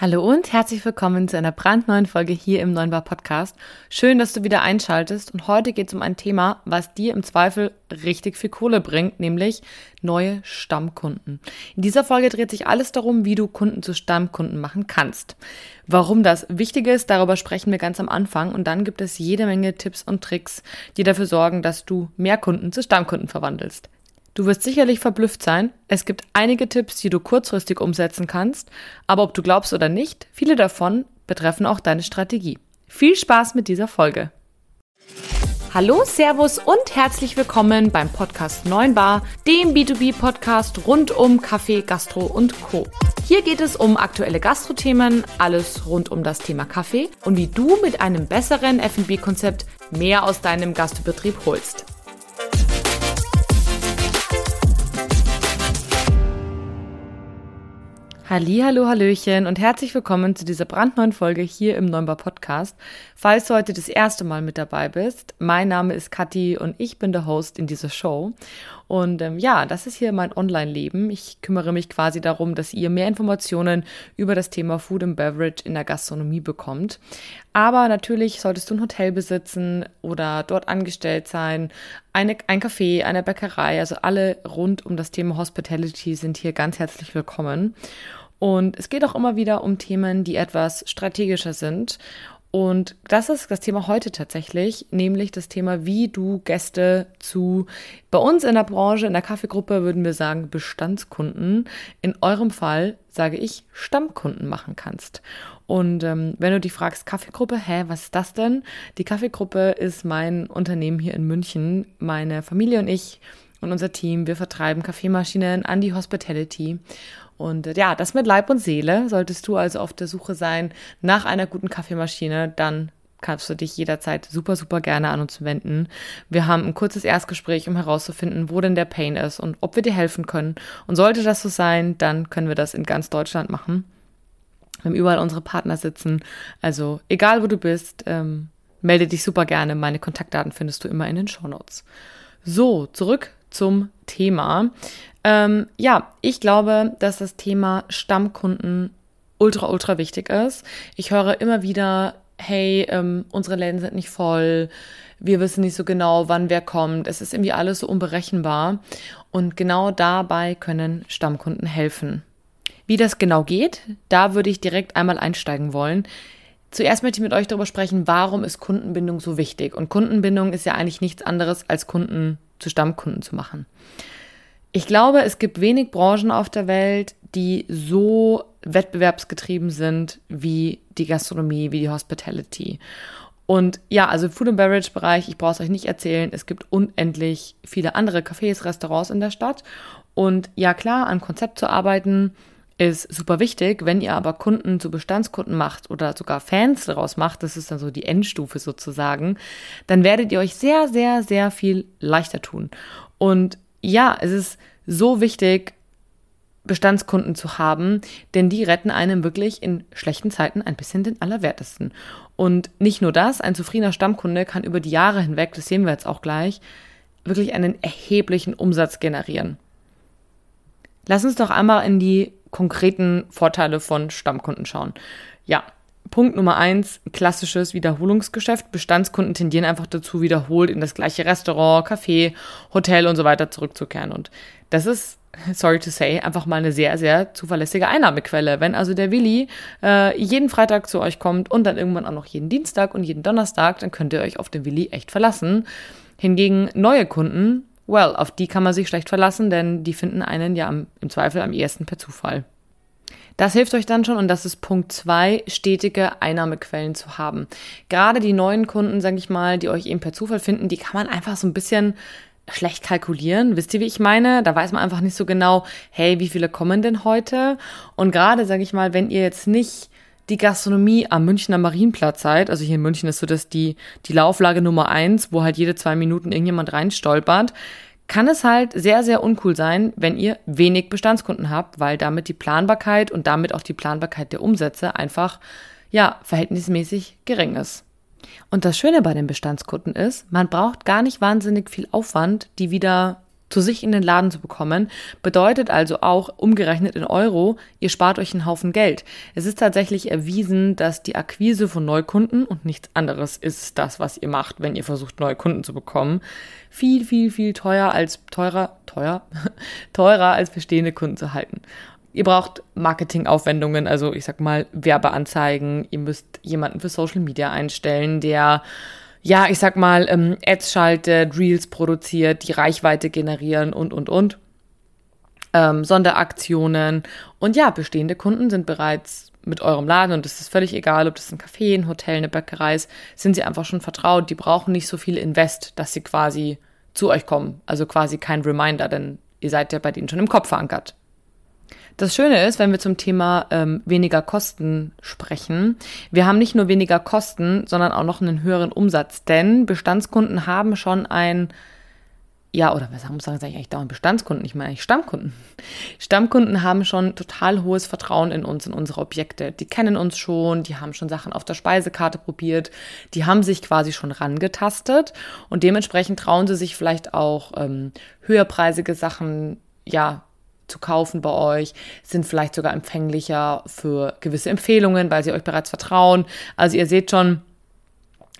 Hallo und herzlich willkommen zu einer brandneuen Folge hier im Neuen Bar Podcast. Schön, dass du wieder einschaltest und heute geht es um ein Thema, was dir im Zweifel richtig viel Kohle bringt, nämlich neue Stammkunden. In dieser Folge dreht sich alles darum, wie du Kunden zu Stammkunden machen kannst. Warum das wichtig ist, darüber sprechen wir ganz am Anfang und dann gibt es jede Menge Tipps und Tricks, die dafür sorgen, dass du mehr Kunden zu Stammkunden verwandelst. Du wirst sicherlich verblüfft sein. Es gibt einige Tipps, die du kurzfristig umsetzen kannst, aber ob du glaubst oder nicht, viele davon betreffen auch deine Strategie. Viel Spaß mit dieser Folge. Hallo, Servus und herzlich willkommen beim Podcast 9 Bar, dem B2B-Podcast rund um Kaffee, Gastro und Co. Hier geht es um aktuelle Gastrothemen, alles rund um das Thema Kaffee und wie du mit einem besseren F&B-Konzept mehr aus deinem Gastbetrieb holst. Hallo, Hallöchen und herzlich willkommen zu dieser brandneuen Folge hier im Neumbar Podcast. Falls du heute das erste Mal mit dabei bist, mein Name ist Kathi und ich bin der Host in dieser Show. Und ähm, ja, das ist hier mein Online-Leben. Ich kümmere mich quasi darum, dass ihr mehr Informationen über das Thema Food and Beverage in der Gastronomie bekommt. Aber natürlich solltest du ein Hotel besitzen oder dort angestellt sein, eine, ein Café, eine Bäckerei, also alle rund um das Thema Hospitality sind hier ganz herzlich willkommen. Und es geht auch immer wieder um Themen, die etwas strategischer sind. Und das ist das Thema heute tatsächlich, nämlich das Thema, wie du Gäste zu, bei uns in der Branche, in der Kaffeegruppe würden wir sagen Bestandskunden, in eurem Fall sage ich Stammkunden machen kannst. Und ähm, wenn du dich fragst, Kaffeegruppe, hä, was ist das denn? Die Kaffeegruppe ist mein Unternehmen hier in München. Meine Familie und ich und unser Team, wir vertreiben Kaffeemaschinen an die Hospitality. Und äh, ja, das mit Leib und Seele. Solltest du also auf der Suche sein nach einer guten Kaffeemaschine, dann kannst du dich jederzeit super, super gerne an uns wenden. Wir haben ein kurzes Erstgespräch, um herauszufinden, wo denn der Pain ist und ob wir dir helfen können. Und sollte das so sein, dann können wir das in ganz Deutschland machen. Wir haben überall unsere Partner sitzen. Also egal, wo du bist, ähm, melde dich super gerne. Meine Kontaktdaten findest du immer in den Show Notes. So, zurück zum Thema. Ähm, ja, ich glaube, dass das Thema Stammkunden ultra, ultra wichtig ist. Ich höre immer wieder, hey, ähm, unsere Läden sind nicht voll, wir wissen nicht so genau, wann wer kommt, es ist irgendwie alles so unberechenbar. Und genau dabei können Stammkunden helfen. Wie das genau geht, da würde ich direkt einmal einsteigen wollen. Zuerst möchte ich mit euch darüber sprechen, warum ist Kundenbindung so wichtig? Und Kundenbindung ist ja eigentlich nichts anderes, als Kunden zu Stammkunden zu machen. Ich glaube, es gibt wenig Branchen auf der Welt, die so wettbewerbsgetrieben sind wie die Gastronomie, wie die Hospitality. Und ja, also Food and Beverage Bereich, ich brauche es euch nicht erzählen, es gibt unendlich viele andere Cafés, Restaurants in der Stadt. Und ja, klar, an Konzept zu arbeiten ist super wichtig. Wenn ihr aber Kunden zu Bestandskunden macht oder sogar Fans daraus macht, das ist dann so die Endstufe sozusagen, dann werdet ihr euch sehr, sehr, sehr viel leichter tun. Und ja, es ist so wichtig, Bestandskunden zu haben, denn die retten einem wirklich in schlechten Zeiten ein bisschen den Allerwertesten. Und nicht nur das, ein zufriedener Stammkunde kann über die Jahre hinweg, das sehen wir jetzt auch gleich, wirklich einen erheblichen Umsatz generieren. Lass uns doch einmal in die konkreten Vorteile von Stammkunden schauen. Ja, Punkt Nummer eins, klassisches Wiederholungsgeschäft. Bestandskunden tendieren einfach dazu, wiederholt in das gleiche Restaurant, Café, Hotel und so weiter zurückzukehren. Und das ist, sorry to say, einfach mal eine sehr, sehr zuverlässige Einnahmequelle. Wenn also der Willi äh, jeden Freitag zu euch kommt und dann irgendwann auch noch jeden Dienstag und jeden Donnerstag, dann könnt ihr euch auf den Willi echt verlassen. Hingegen neue Kunden, well, auf die kann man sich schlecht verlassen, denn die finden einen ja im Zweifel am ehesten per Zufall. Das hilft euch dann schon und das ist Punkt zwei, stetige Einnahmequellen zu haben. Gerade die neuen Kunden, sage ich mal, die euch eben per Zufall finden, die kann man einfach so ein bisschen schlecht kalkulieren. Wisst ihr, wie ich meine? Da weiß man einfach nicht so genau, hey, wie viele kommen denn heute? Und gerade, sage ich mal, wenn ihr jetzt nicht die Gastronomie am Münchner Marienplatz seid, also hier in München ist so das die, die Lauflage Nummer eins, wo halt jede zwei Minuten irgendjemand reinstolpert, kann es halt sehr, sehr uncool sein, wenn ihr wenig Bestandskunden habt, weil damit die Planbarkeit und damit auch die Planbarkeit der Umsätze einfach, ja, verhältnismäßig gering ist. Und das Schöne bei den Bestandskunden ist, man braucht gar nicht wahnsinnig viel Aufwand, die wieder zu sich in den Laden zu bekommen, bedeutet also auch umgerechnet in Euro, ihr spart euch einen Haufen Geld. Es ist tatsächlich erwiesen, dass die Akquise von Neukunden und nichts anderes ist das, was ihr macht, wenn ihr versucht, neue Kunden zu bekommen, viel, viel, viel teuer als teurer, teuer, teurer als bestehende Kunden zu halten. Ihr braucht Marketingaufwendungen, also ich sag mal Werbeanzeigen. Ihr müsst jemanden für Social Media einstellen, der ja, ich sag mal, ähm, Ads schaltet, Reels produziert, die Reichweite generieren und, und, und. Ähm, Sonderaktionen. Und ja, bestehende Kunden sind bereits mit eurem Laden und es ist völlig egal, ob das ein Café, ein Hotel, eine Bäckerei ist, sind sie einfach schon vertraut. Die brauchen nicht so viel Invest, dass sie quasi zu euch kommen. Also quasi kein Reminder, denn ihr seid ja bei denen schon im Kopf verankert. Das Schöne ist, wenn wir zum Thema ähm, weniger Kosten sprechen, wir haben nicht nur weniger Kosten, sondern auch noch einen höheren Umsatz, denn Bestandskunden haben schon ein ja, oder was muss sagen, sage ich eigentlich dauernd Bestandskunden, ich meine eigentlich Stammkunden. Stammkunden haben schon total hohes Vertrauen in uns, in unsere Objekte. Die kennen uns schon, die haben schon Sachen auf der Speisekarte probiert, die haben sich quasi schon rangetastet und dementsprechend trauen sie sich vielleicht auch ähm, höherpreisige Sachen, ja, zu kaufen bei euch, sind vielleicht sogar empfänglicher für gewisse Empfehlungen, weil sie euch bereits vertrauen. Also ihr seht schon,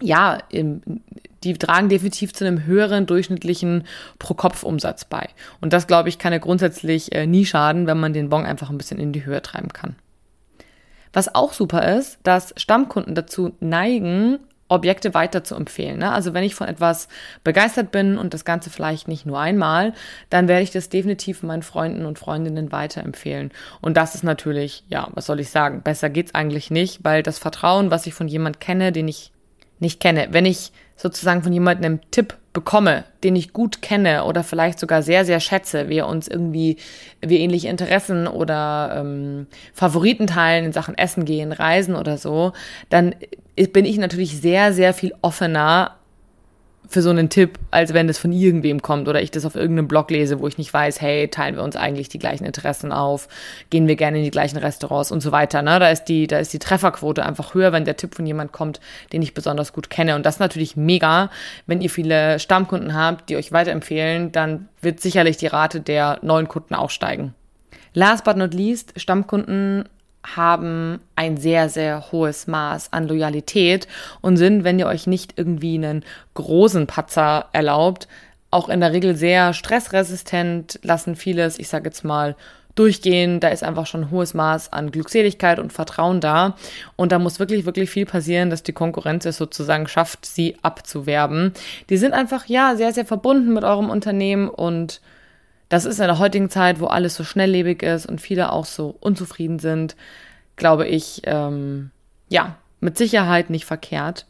ja, die tragen definitiv zu einem höheren durchschnittlichen Pro-Kopf-Umsatz bei. Und das, glaube ich, kann ja grundsätzlich äh, nie schaden, wenn man den Bon einfach ein bisschen in die Höhe treiben kann. Was auch super ist, dass Stammkunden dazu neigen, Objekte weiter zu empfehlen. Ne? Also wenn ich von etwas begeistert bin und das Ganze vielleicht nicht nur einmal, dann werde ich das definitiv meinen Freunden und Freundinnen weiterempfehlen. Und das ist natürlich, ja, was soll ich sagen, besser geht's eigentlich nicht, weil das Vertrauen, was ich von jemand kenne, den ich nicht kenne, wenn ich sozusagen von jemandem einen Tipp bekomme, den ich gut kenne oder vielleicht sogar sehr, sehr schätze, wir uns irgendwie, wir ähnliche Interessen oder ähm, Favoriten teilen in Sachen Essen gehen, Reisen oder so, dann bin ich natürlich sehr, sehr viel offener für so einen Tipp, als wenn das von irgendwem kommt oder ich das auf irgendeinem Blog lese, wo ich nicht weiß, hey, teilen wir uns eigentlich die gleichen Interessen auf, gehen wir gerne in die gleichen Restaurants und so weiter. Ne? Da ist die, da ist die Trefferquote einfach höher, wenn der Tipp von jemand kommt, den ich besonders gut kenne. Und das ist natürlich mega, wenn ihr viele Stammkunden habt, die euch weiterempfehlen, dann wird sicherlich die Rate der neuen Kunden auch steigen. Last but not least, Stammkunden haben ein sehr, sehr hohes Maß an Loyalität und sind, wenn ihr euch nicht irgendwie einen großen Patzer erlaubt, auch in der Regel sehr stressresistent, lassen vieles, ich sage jetzt mal, durchgehen. Da ist einfach schon ein hohes Maß an Glückseligkeit und Vertrauen da. Und da muss wirklich, wirklich viel passieren, dass die Konkurrenz es sozusagen schafft, sie abzuwerben. Die sind einfach, ja, sehr, sehr verbunden mit eurem Unternehmen und das ist in der heutigen Zeit, wo alles so schnelllebig ist und viele auch so unzufrieden sind, glaube ich, ähm, ja, mit Sicherheit nicht verkehrt.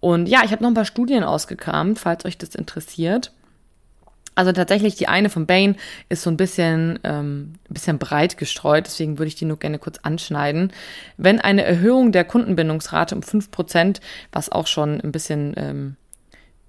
Und ja, ich habe noch ein paar Studien ausgekramt, falls euch das interessiert. Also tatsächlich, die eine von Bain ist so ein bisschen, ähm, ein bisschen breit gestreut, deswegen würde ich die nur gerne kurz anschneiden. Wenn eine Erhöhung der Kundenbindungsrate um 5%, was auch schon ein bisschen ähm,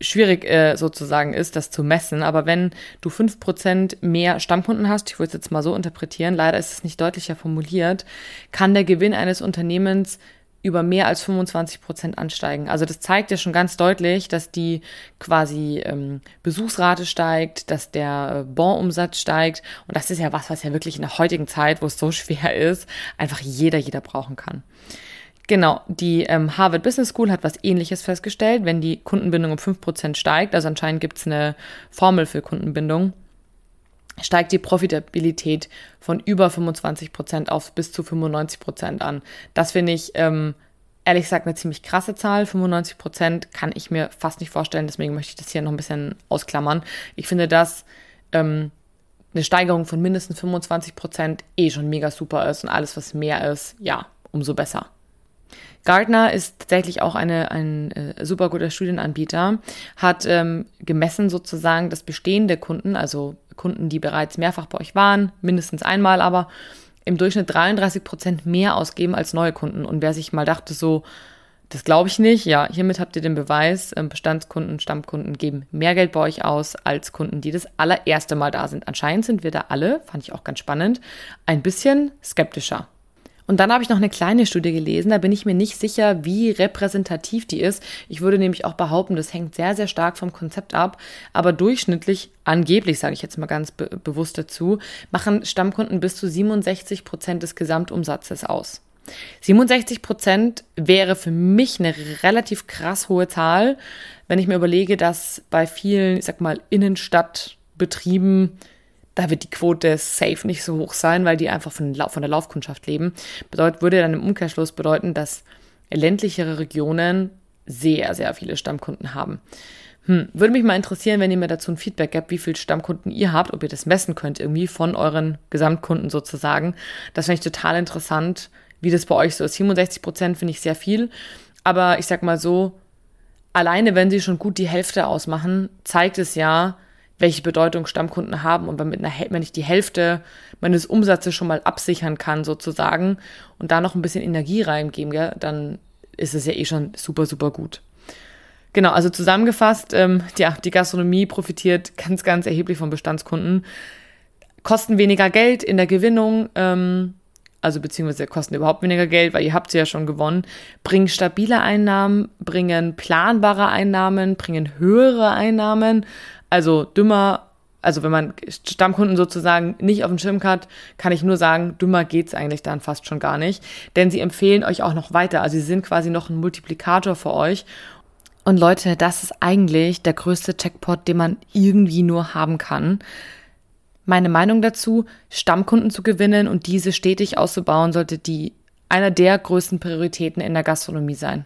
schwierig äh, sozusagen ist, das zu messen. Aber wenn du fünf Prozent mehr Stammkunden hast, ich würde es jetzt mal so interpretieren, leider ist es nicht deutlicher formuliert, kann der Gewinn eines Unternehmens über mehr als 25 Prozent ansteigen. Also das zeigt ja schon ganz deutlich, dass die quasi ähm, Besuchsrate steigt, dass der äh, Bonumsatz steigt. Und das ist ja was, was ja wirklich in der heutigen Zeit, wo es so schwer ist, einfach jeder, jeder brauchen kann. Genau, die ähm, Harvard Business School hat was ähnliches festgestellt, wenn die Kundenbindung um 5% steigt, also anscheinend gibt es eine Formel für Kundenbindung, steigt die Profitabilität von über 25% auf bis zu 95% an. Das finde ich ähm, ehrlich gesagt eine ziemlich krasse Zahl. 95% kann ich mir fast nicht vorstellen, deswegen möchte ich das hier noch ein bisschen ausklammern. Ich finde, dass ähm, eine Steigerung von mindestens 25% eh schon mega super ist und alles, was mehr ist, ja, umso besser. Gartner ist tatsächlich auch eine, ein äh, super guter Studienanbieter, hat ähm, gemessen sozusagen, dass bestehende Kunden, also Kunden, die bereits mehrfach bei euch waren, mindestens einmal aber, im Durchschnitt 33 Prozent mehr ausgeben als neue Kunden. Und wer sich mal dachte, so, das glaube ich nicht, ja, hiermit habt ihr den Beweis, ähm, Bestandskunden, Stammkunden geben mehr Geld bei euch aus als Kunden, die das allererste Mal da sind. Anscheinend sind wir da alle, fand ich auch ganz spannend, ein bisschen skeptischer. Und dann habe ich noch eine kleine Studie gelesen, da bin ich mir nicht sicher, wie repräsentativ die ist. Ich würde nämlich auch behaupten, das hängt sehr, sehr stark vom Konzept ab, aber durchschnittlich, angeblich sage ich jetzt mal ganz be bewusst dazu, machen Stammkunden bis zu 67 Prozent des Gesamtumsatzes aus. 67 Prozent wäre für mich eine relativ krass hohe Zahl, wenn ich mir überlege, dass bei vielen, ich sag mal, Innenstadtbetrieben da wird die Quote safe nicht so hoch sein, weil die einfach von, von der Laufkundschaft leben. Bedeutet, würde dann im Umkehrschluss bedeuten, dass ländlichere Regionen sehr, sehr viele Stammkunden haben. Hm, würde mich mal interessieren, wenn ihr mir dazu ein Feedback gebt, wie viele Stammkunden ihr habt, ob ihr das messen könnt, irgendwie von euren Gesamtkunden sozusagen. Das finde ich total interessant, wie das bei euch so ist. 67 Prozent finde ich sehr viel, aber ich sag mal so, alleine wenn sie schon gut die Hälfte ausmachen, zeigt es ja, welche Bedeutung Stammkunden haben. Und wenn, mit einer, wenn ich die Hälfte meines Umsatzes schon mal absichern kann, sozusagen, und da noch ein bisschen Energie reingeben, gell, dann ist es ja eh schon super, super gut. Genau, also zusammengefasst, ähm, ja, die Gastronomie profitiert ganz, ganz erheblich von Bestandskunden. Kosten weniger Geld in der Gewinnung, ähm, also beziehungsweise kosten überhaupt weniger Geld, weil ihr habt sie ja schon gewonnen, bringen stabile Einnahmen, bringen planbare Einnahmen, bringen höhere Einnahmen, also dümmer, also wenn man Stammkunden sozusagen nicht auf dem Schirm hat, kann ich nur sagen, dümmer geht's eigentlich dann fast schon gar nicht. Denn sie empfehlen euch auch noch weiter. Also sie sind quasi noch ein Multiplikator für euch. Und Leute, das ist eigentlich der größte Checkpot, den man irgendwie nur haben kann. Meine Meinung dazu, Stammkunden zu gewinnen und diese stetig auszubauen, sollte die einer der größten Prioritäten in der Gastronomie sein.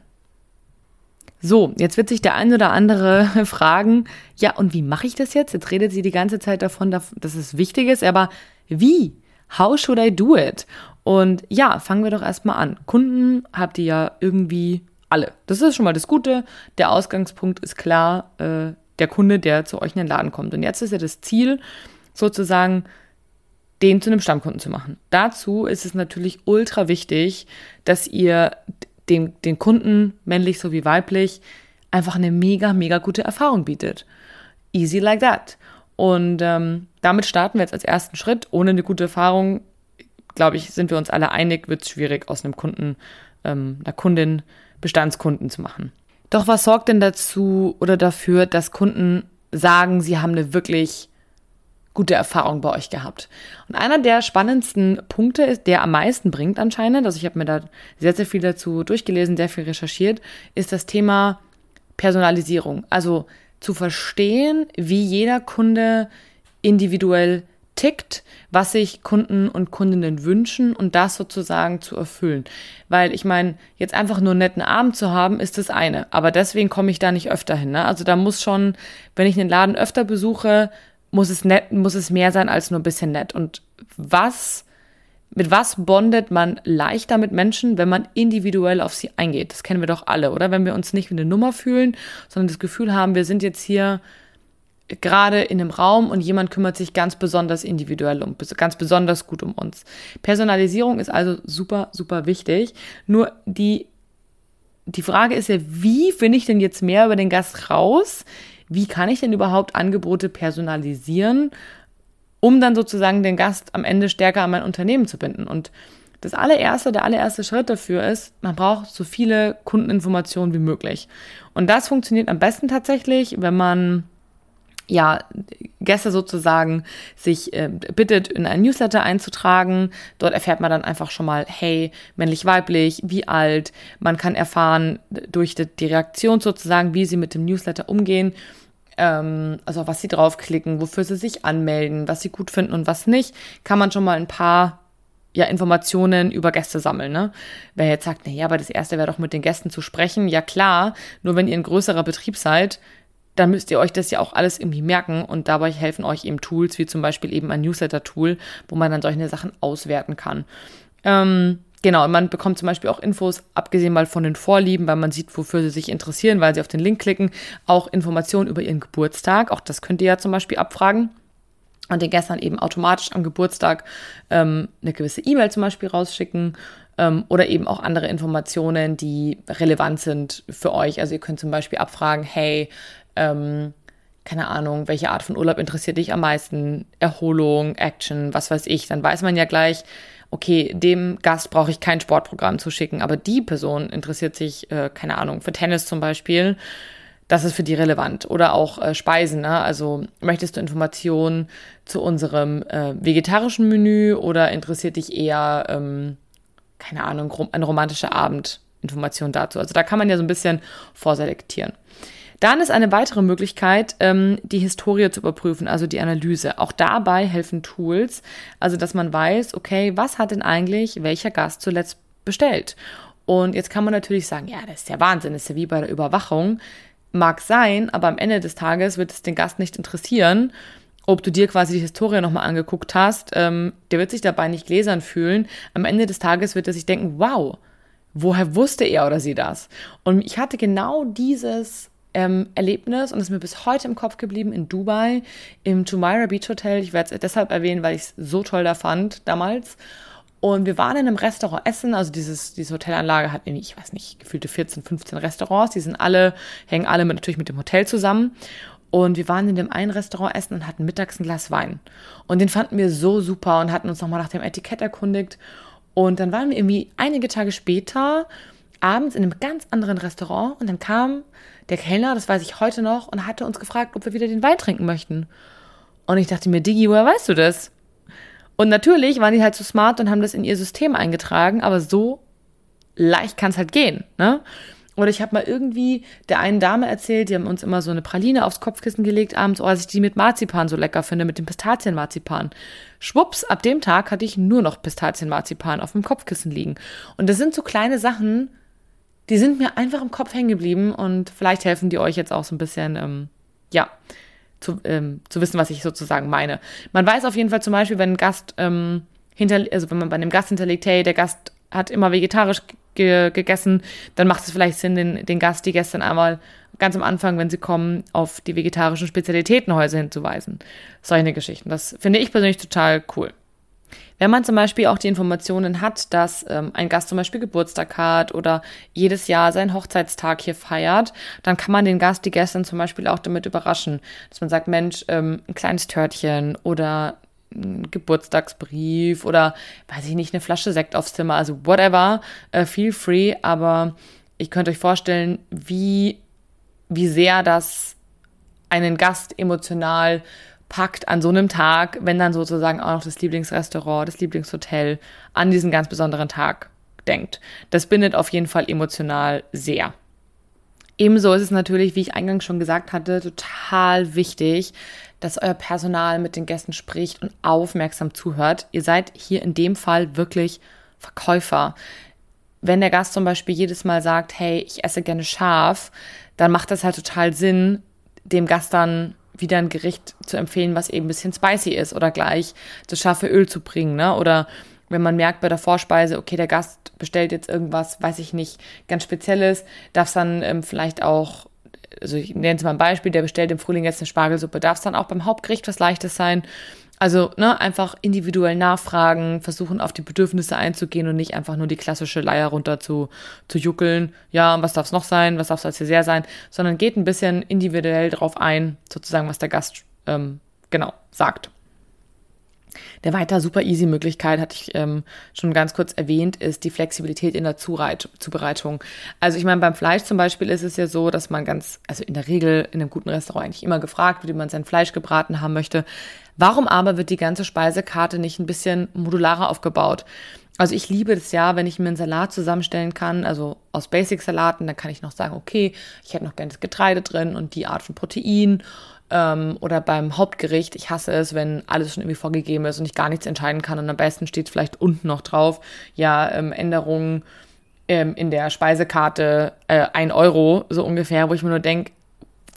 So, jetzt wird sich der ein oder andere fragen, ja, und wie mache ich das jetzt? Jetzt redet sie die ganze Zeit davon, dass es wichtig ist, aber wie? How should I do it? Und ja, fangen wir doch erstmal an. Kunden habt ihr ja irgendwie alle. Das ist schon mal das Gute. Der Ausgangspunkt ist klar, äh, der Kunde, der zu euch in den Laden kommt. Und jetzt ist ja das Ziel, sozusagen den zu einem Stammkunden zu machen. Dazu ist es natürlich ultra wichtig, dass ihr den, den Kunden, männlich sowie weiblich, einfach eine mega, mega gute Erfahrung bietet. Easy like that. Und ähm, damit starten wir jetzt als ersten Schritt. Ohne eine gute Erfahrung, glaube ich, sind wir uns alle einig, wird es schwierig, aus einem Kunden, ähm, einer Kundin Bestandskunden zu machen. Doch was sorgt denn dazu oder dafür, dass Kunden sagen, sie haben eine wirklich gute Erfahrung bei euch gehabt. Und einer der spannendsten Punkte ist, der am meisten bringt anscheinend, also ich habe mir da sehr, sehr viel dazu durchgelesen, sehr viel recherchiert, ist das Thema Personalisierung. Also zu verstehen, wie jeder Kunde individuell tickt, was sich Kunden und Kundinnen wünschen und das sozusagen zu erfüllen. Weil ich meine, jetzt einfach nur einen netten Abend zu haben, ist das eine. Aber deswegen komme ich da nicht öfter hin. Ne? Also da muss schon, wenn ich einen Laden öfter besuche, muss es nett, muss es mehr sein als nur ein bisschen nett. Und was, mit was bondet man leichter mit Menschen, wenn man individuell auf sie eingeht? Das kennen wir doch alle, oder? Wenn wir uns nicht wie eine Nummer fühlen, sondern das Gefühl haben, wir sind jetzt hier gerade in einem Raum und jemand kümmert sich ganz besonders individuell um, ganz besonders gut um uns. Personalisierung ist also super, super wichtig. Nur die, die Frage ist ja, wie finde ich denn jetzt mehr über den Gast raus? Wie kann ich denn überhaupt Angebote personalisieren, um dann sozusagen den Gast am Ende stärker an mein Unternehmen zu binden. Und das allererste, der allererste Schritt dafür ist, man braucht so viele Kundeninformationen wie möglich. Und das funktioniert am besten tatsächlich, wenn man ja, Gäste sozusagen sich äh, bittet, in ein Newsletter einzutragen. Dort erfährt man dann einfach schon mal, hey, männlich, weiblich, wie alt. Man kann erfahren durch die, die Reaktion sozusagen, wie sie mit dem Newsletter umgehen ähm, also was sie draufklicken, wofür sie sich anmelden, was sie gut finden und was nicht, kann man schon mal ein paar ja, Informationen über Gäste sammeln. Ne? Wer jetzt sagt, naja, aber das erste wäre doch mit den Gästen zu sprechen, ja klar, nur wenn ihr ein größerer Betrieb seid, dann müsst ihr euch das ja auch alles irgendwie merken und dabei helfen euch eben Tools, wie zum Beispiel eben ein Newsletter-Tool, wo man dann solche Sachen auswerten kann. Ähm, Genau, man bekommt zum Beispiel auch Infos, abgesehen mal von den Vorlieben, weil man sieht, wofür sie sich interessieren, weil sie auf den Link klicken, auch Informationen über ihren Geburtstag. Auch das könnt ihr ja zum Beispiel abfragen. Und den gestern eben automatisch am Geburtstag ähm, eine gewisse E-Mail zum Beispiel rausschicken ähm, oder eben auch andere Informationen, die relevant sind für euch. Also ihr könnt zum Beispiel abfragen, hey, ähm, keine Ahnung, welche Art von Urlaub interessiert dich am meisten? Erholung, Action, was weiß ich. Dann weiß man ja gleich, okay, dem Gast brauche ich kein Sportprogramm zu schicken, aber die Person interessiert sich, äh, keine Ahnung, für Tennis zum Beispiel. Das ist für die relevant. Oder auch äh, Speisen. Ne? Also möchtest du Informationen zu unserem äh, vegetarischen Menü oder interessiert dich eher, ähm, keine Ahnung, rom ein romantischer Abend? Informationen dazu. Also da kann man ja so ein bisschen vorselektieren. Dann ist eine weitere Möglichkeit, ähm, die Historie zu überprüfen, also die Analyse. Auch dabei helfen Tools, also dass man weiß, okay, was hat denn eigentlich welcher Gast zuletzt bestellt? Und jetzt kann man natürlich sagen, ja, das ist ja Wahnsinn, das ist ja wie bei der Überwachung. Mag sein, aber am Ende des Tages wird es den Gast nicht interessieren, ob du dir quasi die Historie nochmal angeguckt hast. Ähm, der wird sich dabei nicht gläsern fühlen. Am Ende des Tages wird er sich denken, wow, woher wusste er oder sie das? Und ich hatte genau dieses ähm, Erlebnis und ist mir bis heute im Kopf geblieben in Dubai im Jumeirah Beach Hotel. Ich werde es deshalb erwähnen, weil ich es so toll da fand damals. Und wir waren in einem Restaurant essen, also dieses, diese Hotelanlage hat irgendwie, ich weiß nicht, gefühlte 14, 15 Restaurants, die sind alle, hängen alle mit, natürlich mit dem Hotel zusammen. Und wir waren in dem einen Restaurant essen und hatten mittags ein Glas Wein. Und den fanden wir so super und hatten uns nochmal nach dem Etikett erkundigt. Und dann waren wir irgendwie einige Tage später abends in einem ganz anderen Restaurant und dann kam der Kellner, das weiß ich heute noch, und hatte uns gefragt, ob wir wieder den Wein trinken möchten. Und ich dachte mir, Digi, woher weißt du das? Und natürlich waren die halt so smart und haben das in ihr System eingetragen, aber so leicht kann es halt gehen, ne? Oder ich habe mal irgendwie der einen Dame erzählt, die haben uns immer so eine Praline aufs Kopfkissen gelegt abends, oh, als ich die mit Marzipan so lecker finde, mit dem Pistazienmarzipan. Schwupps, ab dem Tag hatte ich nur noch Pistazienmarzipan auf dem Kopfkissen liegen. Und das sind so kleine Sachen, die sind mir einfach im Kopf hängen geblieben und vielleicht helfen die euch jetzt auch so ein bisschen, ähm, ja, zu, ähm, zu wissen, was ich sozusagen meine. Man weiß auf jeden Fall zum Beispiel, wenn ein Gast ähm, hinter, also wenn man bei einem Gast hinterlegt, hey, der Gast hat immer vegetarisch ge gegessen, dann macht es vielleicht Sinn, den, den Gast, die gestern einmal ganz am Anfang, wenn sie kommen, auf die vegetarischen Spezialitätenhäuser hinzuweisen. Solche Geschichten. Das finde ich persönlich total cool. Wenn man zum Beispiel auch die Informationen hat, dass ähm, ein Gast zum Beispiel Geburtstag hat oder jedes Jahr seinen Hochzeitstag hier feiert, dann kann man den Gast, die Gästin zum Beispiel auch damit überraschen, dass man sagt, Mensch, ähm, ein kleines Törtchen oder ein Geburtstagsbrief oder weiß ich nicht, eine Flasche Sekt aufs Zimmer, also whatever, äh, feel free, aber ich könnte euch vorstellen, wie, wie sehr das einen Gast emotional packt an so einem Tag, wenn dann sozusagen auch noch das Lieblingsrestaurant, das Lieblingshotel an diesen ganz besonderen Tag denkt. Das bindet auf jeden Fall emotional sehr. Ebenso ist es natürlich, wie ich eingangs schon gesagt hatte, total wichtig, dass euer Personal mit den Gästen spricht und aufmerksam zuhört. Ihr seid hier in dem Fall wirklich Verkäufer. Wenn der Gast zum Beispiel jedes Mal sagt, hey, ich esse gerne scharf, dann macht das halt total Sinn, dem Gast dann wieder ein Gericht zu empfehlen, was eben ein bisschen spicy ist oder gleich das scharfe Öl zu bringen, ne? Oder wenn man merkt bei der Vorspeise, okay, der Gast bestellt jetzt irgendwas, weiß ich nicht, ganz Spezielles, darf es dann ähm, vielleicht auch, also ich nenne es mal ein Beispiel, der bestellt im Frühling jetzt eine Spargelsuppe, darf es dann auch beim Hauptgericht was Leichtes sein? Also ne, einfach individuell nachfragen, versuchen auf die Bedürfnisse einzugehen und nicht einfach nur die klassische Leier runter zu, zu juckeln. Ja, was darf es noch sein, was darf es als Dessert sein, sondern geht ein bisschen individuell drauf ein, sozusagen, was der Gast ähm, genau sagt. Der weiter super easy Möglichkeit, hatte ich ähm, schon ganz kurz erwähnt, ist die Flexibilität in der Zureit Zubereitung. Also ich meine, beim Fleisch zum Beispiel ist es ja so, dass man ganz, also in der Regel in einem guten Restaurant eigentlich immer gefragt wird, wie man sein Fleisch gebraten haben möchte. Warum aber wird die ganze Speisekarte nicht ein bisschen modularer aufgebaut? Also ich liebe das ja, wenn ich mir einen Salat zusammenstellen kann, also aus Basic-Salaten, dann kann ich noch sagen, okay, ich hätte noch gerne das Getreide drin und die Art von Protein ähm, oder beim Hauptgericht, ich hasse es, wenn alles schon irgendwie vorgegeben ist und ich gar nichts entscheiden kann und am besten steht vielleicht unten noch drauf, ja, ähm, Änderungen ähm, in der Speisekarte äh, ein Euro, so ungefähr, wo ich mir nur denke,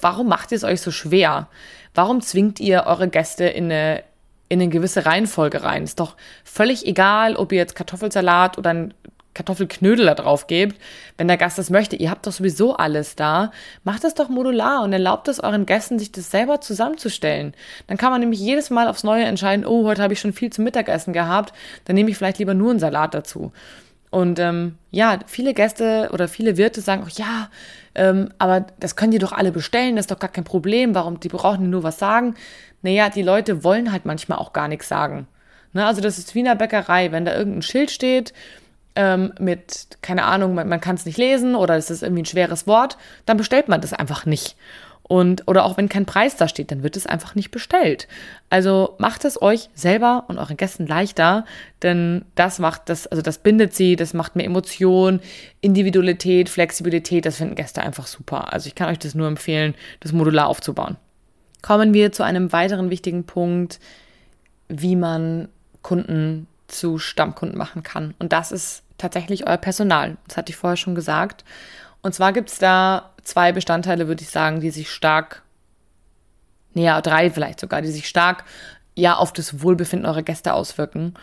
warum macht ihr es euch so schwer? Warum zwingt ihr eure Gäste in eine, in eine gewisse Reihenfolge rein? Ist doch völlig egal, ob ihr jetzt Kartoffelsalat oder ein Kartoffelknödel da drauf gebt, wenn der Gast das möchte. Ihr habt doch sowieso alles da. Macht es doch modular und erlaubt es euren Gästen, sich das selber zusammenzustellen. Dann kann man nämlich jedes Mal aufs Neue entscheiden, oh, heute habe ich schon viel zum Mittagessen gehabt, dann nehme ich vielleicht lieber nur einen Salat dazu. Und ähm, ja, viele Gäste oder viele Wirte sagen auch, ja, ähm, aber das können die doch alle bestellen, das ist doch gar kein Problem, warum, die brauchen nur was sagen. Naja, die Leute wollen halt manchmal auch gar nichts sagen. Ne? Also das ist wie in der Bäckerei, wenn da irgendein Schild steht ähm, mit, keine Ahnung, man, man kann es nicht lesen oder es ist irgendwie ein schweres Wort, dann bestellt man das einfach nicht. Und, oder auch wenn kein Preis da steht, dann wird es einfach nicht bestellt. Also macht es euch selber und euren Gästen leichter, denn das macht das, also das bindet sie, das macht mehr Emotion, Individualität, Flexibilität, das finden Gäste einfach super. Also ich kann euch das nur empfehlen, das modular aufzubauen. Kommen wir zu einem weiteren wichtigen Punkt, wie man Kunden zu Stammkunden machen kann. Und das ist tatsächlich euer Personal. Das hatte ich vorher schon gesagt. Und zwar gibt es da zwei Bestandteile, würde ich sagen, die sich stark, näher drei vielleicht sogar, die sich stark ja auf das Wohlbefinden eurer Gäste auswirken.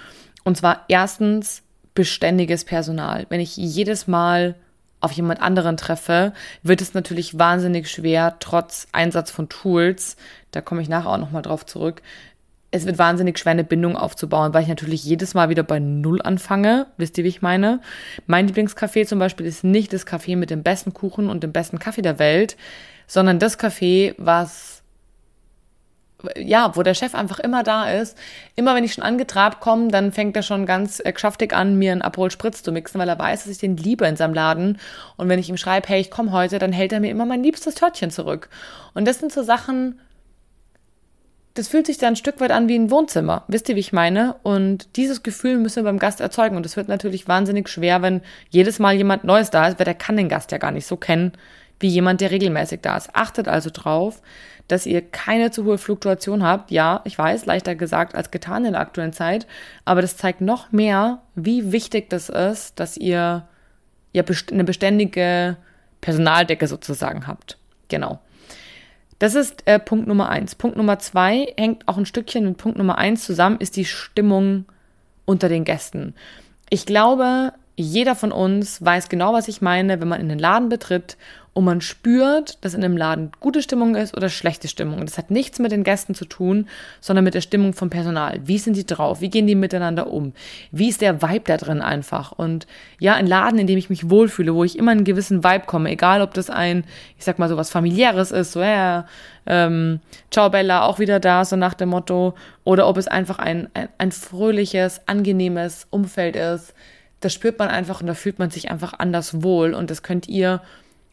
Und zwar erstens beständiges Personal. Wenn ich jedes Mal auf jemand anderen treffe, wird es natürlich wahnsinnig schwer, trotz Einsatz von Tools, da komme ich nachher auch nochmal drauf zurück, es wird wahnsinnig schwer, eine Bindung aufzubauen, weil ich natürlich jedes Mal wieder bei Null anfange. Wisst ihr, wie ich meine? Mein Lieblingscafé zum Beispiel ist nicht das Café mit dem besten Kuchen und dem besten Kaffee der Welt, sondern das Café, was, ja, wo der Chef einfach immer da ist. Immer wenn ich schon angetrabt komme, dann fängt er schon ganz äh, geschäftig an, mir einen Aperol Spritz zu mixen, weil er weiß, dass ich den liebe in seinem Laden. Und wenn ich ihm schreibe, hey, ich komme heute, dann hält er mir immer mein liebstes Törtchen zurück. Und das sind so Sachen, das fühlt sich dann ein Stück weit an wie ein Wohnzimmer. Wisst ihr, wie ich meine? Und dieses Gefühl müssen wir beim Gast erzeugen. Und es wird natürlich wahnsinnig schwer, wenn jedes Mal jemand Neues da ist, weil der kann den Gast ja gar nicht so kennen wie jemand, der regelmäßig da ist. Achtet also drauf, dass ihr keine zu hohe Fluktuation habt. Ja, ich weiß, leichter gesagt als getan in der aktuellen Zeit, aber das zeigt noch mehr, wie wichtig das ist, dass ihr ja eine beständige Personaldecke sozusagen habt. Genau. Das ist äh, Punkt Nummer eins. Punkt Nummer zwei hängt auch ein Stückchen mit Punkt Nummer eins zusammen, ist die Stimmung unter den Gästen. Ich glaube, jeder von uns weiß genau, was ich meine, wenn man in den Laden betritt und man spürt, dass in einem Laden gute Stimmung ist oder schlechte Stimmung. Das hat nichts mit den Gästen zu tun, sondern mit der Stimmung vom Personal. Wie sind die drauf? Wie gehen die miteinander um? Wie ist der Vibe da drin einfach? Und ja, ein Laden, in dem ich mich wohlfühle, wo ich immer einen gewissen Vibe komme, egal ob das ein, ich sag mal so was familiäres ist, so ja, ähm, Ciao Bella, auch wieder da, so nach dem Motto, oder ob es einfach ein, ein, ein fröhliches, angenehmes Umfeld ist. Das spürt man einfach und da fühlt man sich einfach anders wohl und das könnt ihr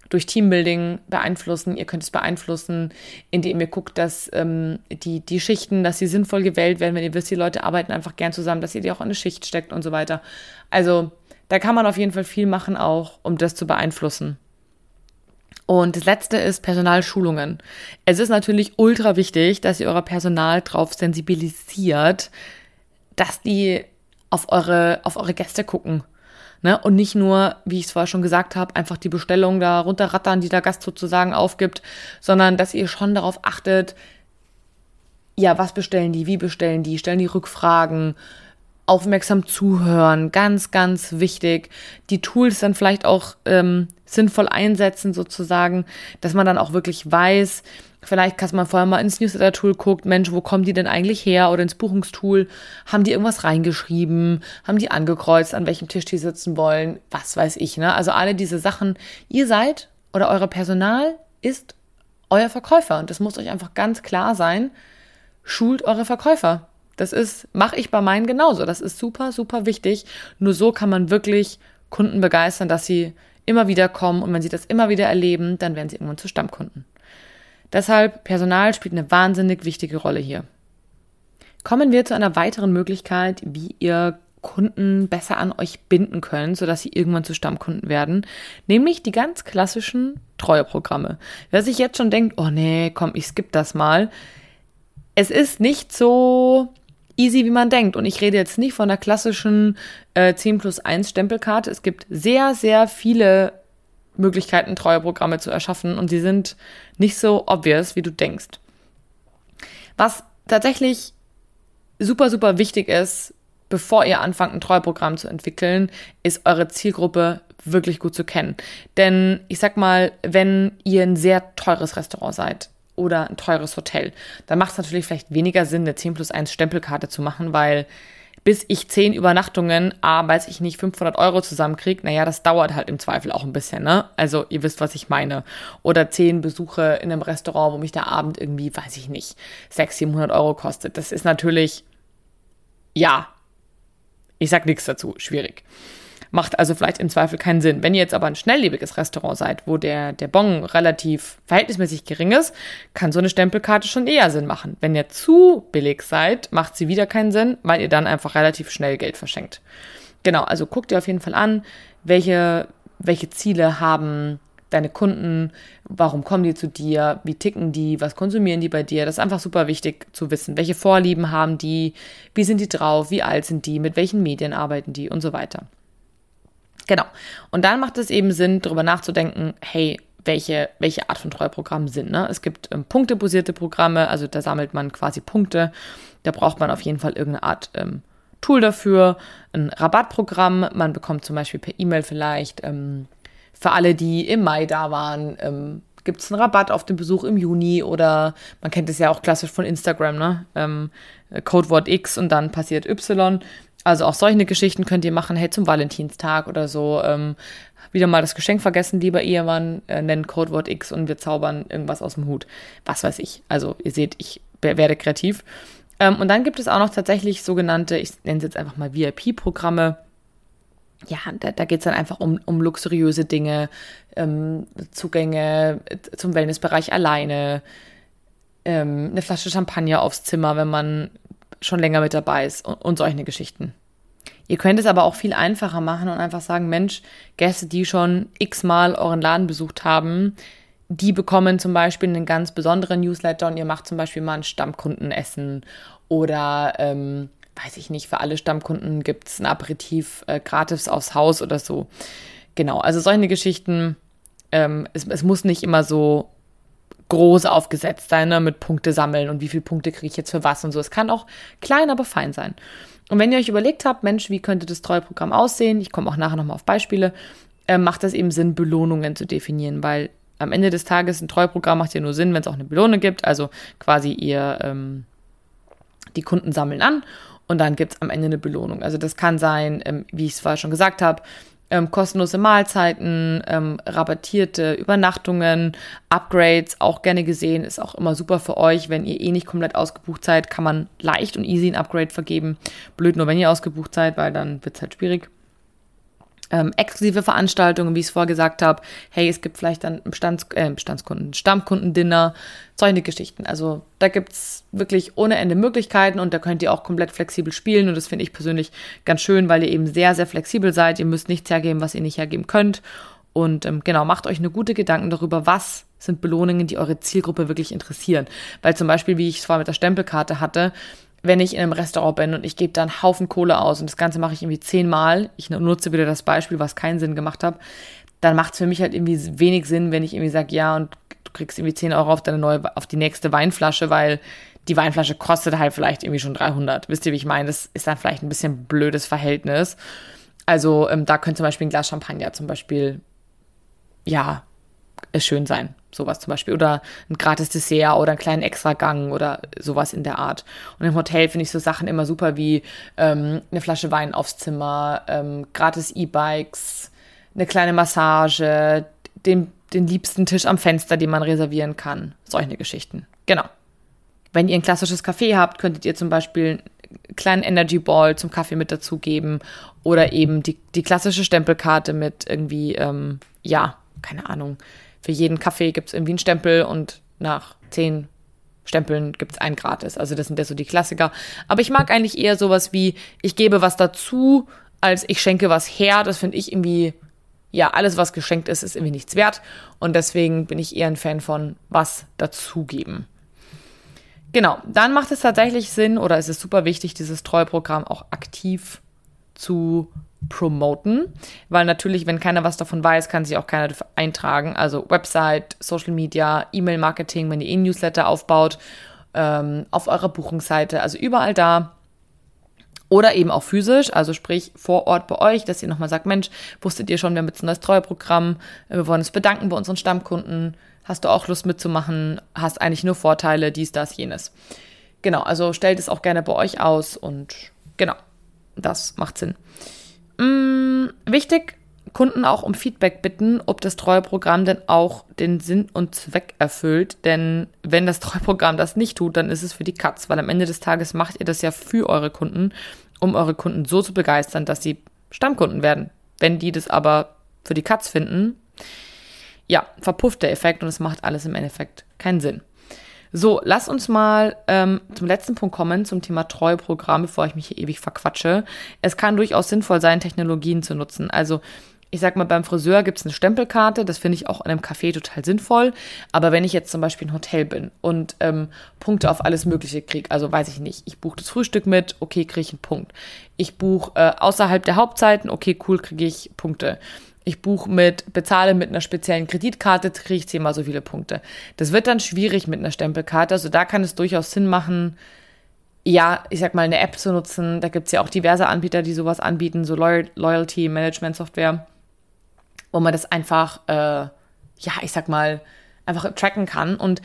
durch Teambuilding beeinflussen. Ihr könnt es beeinflussen, indem ihr guckt, dass ähm, die, die Schichten, dass sie sinnvoll gewählt werden, wenn ihr wisst, die Leute arbeiten einfach gern zusammen, dass ihr die auch in eine Schicht steckt und so weiter. Also da kann man auf jeden Fall viel machen, auch um das zu beeinflussen. Und das letzte ist Personalschulungen. Es ist natürlich ultra wichtig, dass ihr euer Personal darauf sensibilisiert, dass die auf eure, auf eure Gäste gucken Ne? Und nicht nur, wie ich es vorher schon gesagt habe, einfach die Bestellung da runterrattern, die der Gast sozusagen aufgibt, sondern dass ihr schon darauf achtet, ja, was bestellen die, wie bestellen die, stellen die Rückfragen, aufmerksam zuhören, ganz, ganz wichtig. Die Tools dann vielleicht auch ähm, sinnvoll einsetzen, sozusagen, dass man dann auch wirklich weiß, Vielleicht kann man vorher mal ins Newsletter-Tool guckt, Mensch, wo kommen die denn eigentlich her? Oder ins Buchungstool, haben die irgendwas reingeschrieben? Haben die angekreuzt, an welchem Tisch die sitzen wollen? Was weiß ich, ne? Also alle diese Sachen. Ihr seid oder euer Personal ist euer Verkäufer. Und das muss euch einfach ganz klar sein. Schult eure Verkäufer. Das ist, mache ich bei meinen genauso. Das ist super, super wichtig. Nur so kann man wirklich Kunden begeistern, dass sie immer wieder kommen. Und wenn sie das immer wieder erleben, dann werden sie irgendwann zu Stammkunden. Deshalb, Personal spielt eine wahnsinnig wichtige Rolle hier. Kommen wir zu einer weiteren Möglichkeit, wie ihr Kunden besser an euch binden könnt, sodass sie irgendwann zu Stammkunden werden, nämlich die ganz klassischen Treueprogramme. Wer sich jetzt schon denkt, oh nee, komm, ich skippe das mal. Es ist nicht so easy, wie man denkt. Und ich rede jetzt nicht von der klassischen äh, 10 plus 1 Stempelkarte. Es gibt sehr, sehr viele Möglichkeiten, Treueprogramme zu erschaffen und sie sind nicht so obvious, wie du denkst. Was tatsächlich super, super wichtig ist, bevor ihr anfangt, ein Treueprogramm zu entwickeln, ist eure Zielgruppe wirklich gut zu kennen. Denn ich sag mal, wenn ihr ein sehr teures Restaurant seid oder ein teures Hotel, dann macht es natürlich vielleicht weniger Sinn, eine 10 plus 1 Stempelkarte zu machen, weil bis ich zehn Übernachtungen, ah, weiß ich nicht, 500 Euro zusammenkriege, naja, das dauert halt im Zweifel auch ein bisschen, ne? Also ihr wisst, was ich meine. Oder zehn Besuche in einem Restaurant, wo mich der Abend irgendwie, weiß ich nicht, 600, 700 Euro kostet. Das ist natürlich Ja. Ich sag nichts dazu. Schwierig. Macht also vielleicht im Zweifel keinen Sinn. Wenn ihr jetzt aber ein schnelllebiges Restaurant seid, wo der, der Bon relativ verhältnismäßig gering ist, kann so eine Stempelkarte schon eher Sinn machen. Wenn ihr zu billig seid, macht sie wieder keinen Sinn, weil ihr dann einfach relativ schnell Geld verschenkt. Genau, also guckt ihr auf jeden Fall an, welche, welche Ziele haben deine Kunden, warum kommen die zu dir, wie ticken die, was konsumieren die bei dir. Das ist einfach super wichtig zu wissen. Welche Vorlieben haben die, wie sind die drauf, wie alt sind die, mit welchen Medien arbeiten die und so weiter. Genau. Und dann macht es eben Sinn, darüber nachzudenken, hey, welche, welche Art von Treuprogramm sind. Ne? Es gibt ähm, punktebasierte Programme, also da sammelt man quasi Punkte. Da braucht man auf jeden Fall irgendeine Art ähm, Tool dafür, ein Rabattprogramm. Man bekommt zum Beispiel per E-Mail vielleicht ähm, für alle, die im Mai da waren, ähm, gibt es einen Rabatt auf den Besuch im Juni oder man kennt es ja auch klassisch von Instagram, ne? Ähm, Codewort X und dann passiert Y. Also auch solche Geschichten könnt ihr machen, hey, zum Valentinstag oder so. Ähm, wieder mal das Geschenk vergessen, lieber Ehemann, äh, nennen Codewort X und wir zaubern irgendwas aus dem Hut. Was weiß ich. Also ihr seht, ich werde kreativ. Ähm, und dann gibt es auch noch tatsächlich sogenannte, ich nenne es jetzt einfach mal VIP-Programme. Ja, da, da geht es dann einfach um, um luxuriöse Dinge, ähm, Zugänge zum Wellnessbereich alleine, ähm, eine Flasche Champagner aufs Zimmer, wenn man schon länger mit dabei ist und, und solche Geschichten. Ihr könnt es aber auch viel einfacher machen und einfach sagen, Mensch, Gäste, die schon x-mal euren Laden besucht haben, die bekommen zum Beispiel einen ganz besonderen Newsletter und ihr macht zum Beispiel mal ein Stammkundenessen oder ähm, weiß ich nicht, für alle Stammkunden gibt es ein Aperitif äh, gratis aufs Haus oder so. Genau, also solche Geschichten, ähm, es, es muss nicht immer so groß aufgesetzt sein, ne, mit Punkte sammeln und wie viele Punkte kriege ich jetzt für was und so. Es kann auch klein, aber fein sein. Und wenn ihr euch überlegt habt, Mensch, wie könnte das Treueprogramm aussehen, ich komme auch nachher nochmal auf Beispiele, äh, macht das eben Sinn, Belohnungen zu definieren, weil am Ende des Tages ein Treueprogramm macht ja nur Sinn, wenn es auch eine Belohnung gibt. Also quasi ihr ähm, die Kunden sammeln an und dann gibt es am Ende eine Belohnung. Also das kann sein, ähm, wie ich es vorher schon gesagt habe, ähm, kostenlose Mahlzeiten, ähm, rabattierte Übernachtungen, Upgrades, auch gerne gesehen, ist auch immer super für euch. Wenn ihr eh nicht komplett ausgebucht seid, kann man leicht und easy ein Upgrade vergeben. Blöd nur, wenn ihr ausgebucht seid, weil dann wird es halt schwierig ähm, exklusive Veranstaltungen, wie ich es vorher gesagt habe. Hey, es gibt vielleicht dann Bestands, äh, Bestandskunden, Stammkundendinner, solche Geschichten. Also da gibt es wirklich ohne Ende Möglichkeiten und da könnt ihr auch komplett flexibel spielen. Und das finde ich persönlich ganz schön, weil ihr eben sehr, sehr flexibel seid. Ihr müsst nichts hergeben, was ihr nicht hergeben könnt. Und ähm, genau, macht euch eine gute Gedanken darüber, was sind Belohnungen, die eure Zielgruppe wirklich interessieren. Weil zum Beispiel, wie ich es vorher mit der Stempelkarte hatte, wenn ich in einem Restaurant bin und ich gebe da einen Haufen Kohle aus und das Ganze mache ich irgendwie zehnmal, ich nutze wieder das Beispiel, was keinen Sinn gemacht hat, dann macht es für mich halt irgendwie wenig Sinn, wenn ich irgendwie sage, ja, und du kriegst irgendwie 10 Euro auf deine neue, auf die nächste Weinflasche, weil die Weinflasche kostet halt vielleicht irgendwie schon 300. Wisst ihr, wie ich meine? Das ist dann vielleicht ein bisschen blödes Verhältnis. Also ähm, da könnte zum Beispiel ein Glas Champagner zum Beispiel, ja, schön sein. Sowas zum Beispiel. Oder ein gratis Dessert oder einen kleinen Extragang oder sowas in der Art. Und im Hotel finde ich so Sachen immer super wie ähm, eine Flasche Wein aufs Zimmer, ähm, gratis E-Bikes, eine kleine Massage, den, den liebsten Tisch am Fenster, den man reservieren kann. Solche Geschichten. Genau. Wenn ihr ein klassisches Café habt, könntet ihr zum Beispiel einen kleinen Energy Ball zum Kaffee mit dazugeben oder eben die, die klassische Stempelkarte mit irgendwie, ähm, ja, keine Ahnung, für jeden Kaffee gibt es irgendwie einen Stempel und nach zehn Stempeln gibt es einen gratis. Also das sind ja so die Klassiker. Aber ich mag eigentlich eher sowas wie, ich gebe was dazu, als ich schenke was her. Das finde ich irgendwie, ja, alles, was geschenkt ist, ist irgendwie nichts wert. Und deswegen bin ich eher ein Fan von was dazugeben. Genau, dann macht es tatsächlich Sinn oder ist es super wichtig, dieses Treueprogramm auch aktiv zu promoten, weil natürlich, wenn keiner was davon weiß, kann sich auch keiner eintragen. Also Website, Social Media, E-Mail-Marketing, wenn ihr eh Newsletter aufbaut, ähm, auf eurer Buchungsseite, also überall da. Oder eben auch physisch, also sprich vor Ort bei euch, dass ihr nochmal sagt, Mensch, wusstet ihr schon, wir haben jetzt ein neues Treueprogramm, wir wollen uns bedanken bei unseren Stammkunden, hast du auch Lust mitzumachen, hast eigentlich nur Vorteile, dies, das, jenes. Genau, also stellt es auch gerne bei euch aus und genau, das macht Sinn. Mm, wichtig, Kunden auch um Feedback bitten, ob das Treueprogramm denn auch den Sinn und Zweck erfüllt. Denn wenn das Treueprogramm das nicht tut, dann ist es für die Katz, weil am Ende des Tages macht ihr das ja für eure Kunden um eure Kunden so zu begeistern, dass sie Stammkunden werden. Wenn die das aber für die Katz finden, ja, verpufft der Effekt und es macht alles im Endeffekt keinen Sinn. So, lass uns mal ähm, zum letzten Punkt kommen, zum Thema Treueprogramm, bevor ich mich hier ewig verquatsche. Es kann durchaus sinnvoll sein, Technologien zu nutzen. Also ich sag mal, beim Friseur gibt es eine Stempelkarte, das finde ich auch in einem Café total sinnvoll. Aber wenn ich jetzt zum Beispiel ein Hotel bin und ähm, Punkte auf alles Mögliche kriege, also weiß ich nicht, ich buche das Frühstück mit, okay, kriege ich einen Punkt. Ich buche äh, außerhalb der Hauptzeiten, okay, cool, kriege ich Punkte ich buche mit, bezahle mit einer speziellen Kreditkarte, kriege ich zehnmal so viele Punkte. Das wird dann schwierig mit einer Stempelkarte. Also da kann es durchaus Sinn machen, ja, ich sag mal, eine App zu nutzen. Da gibt es ja auch diverse Anbieter, die sowas anbieten, so Loyalty Management Software, wo man das einfach, äh, ja, ich sag mal, einfach tracken kann. Und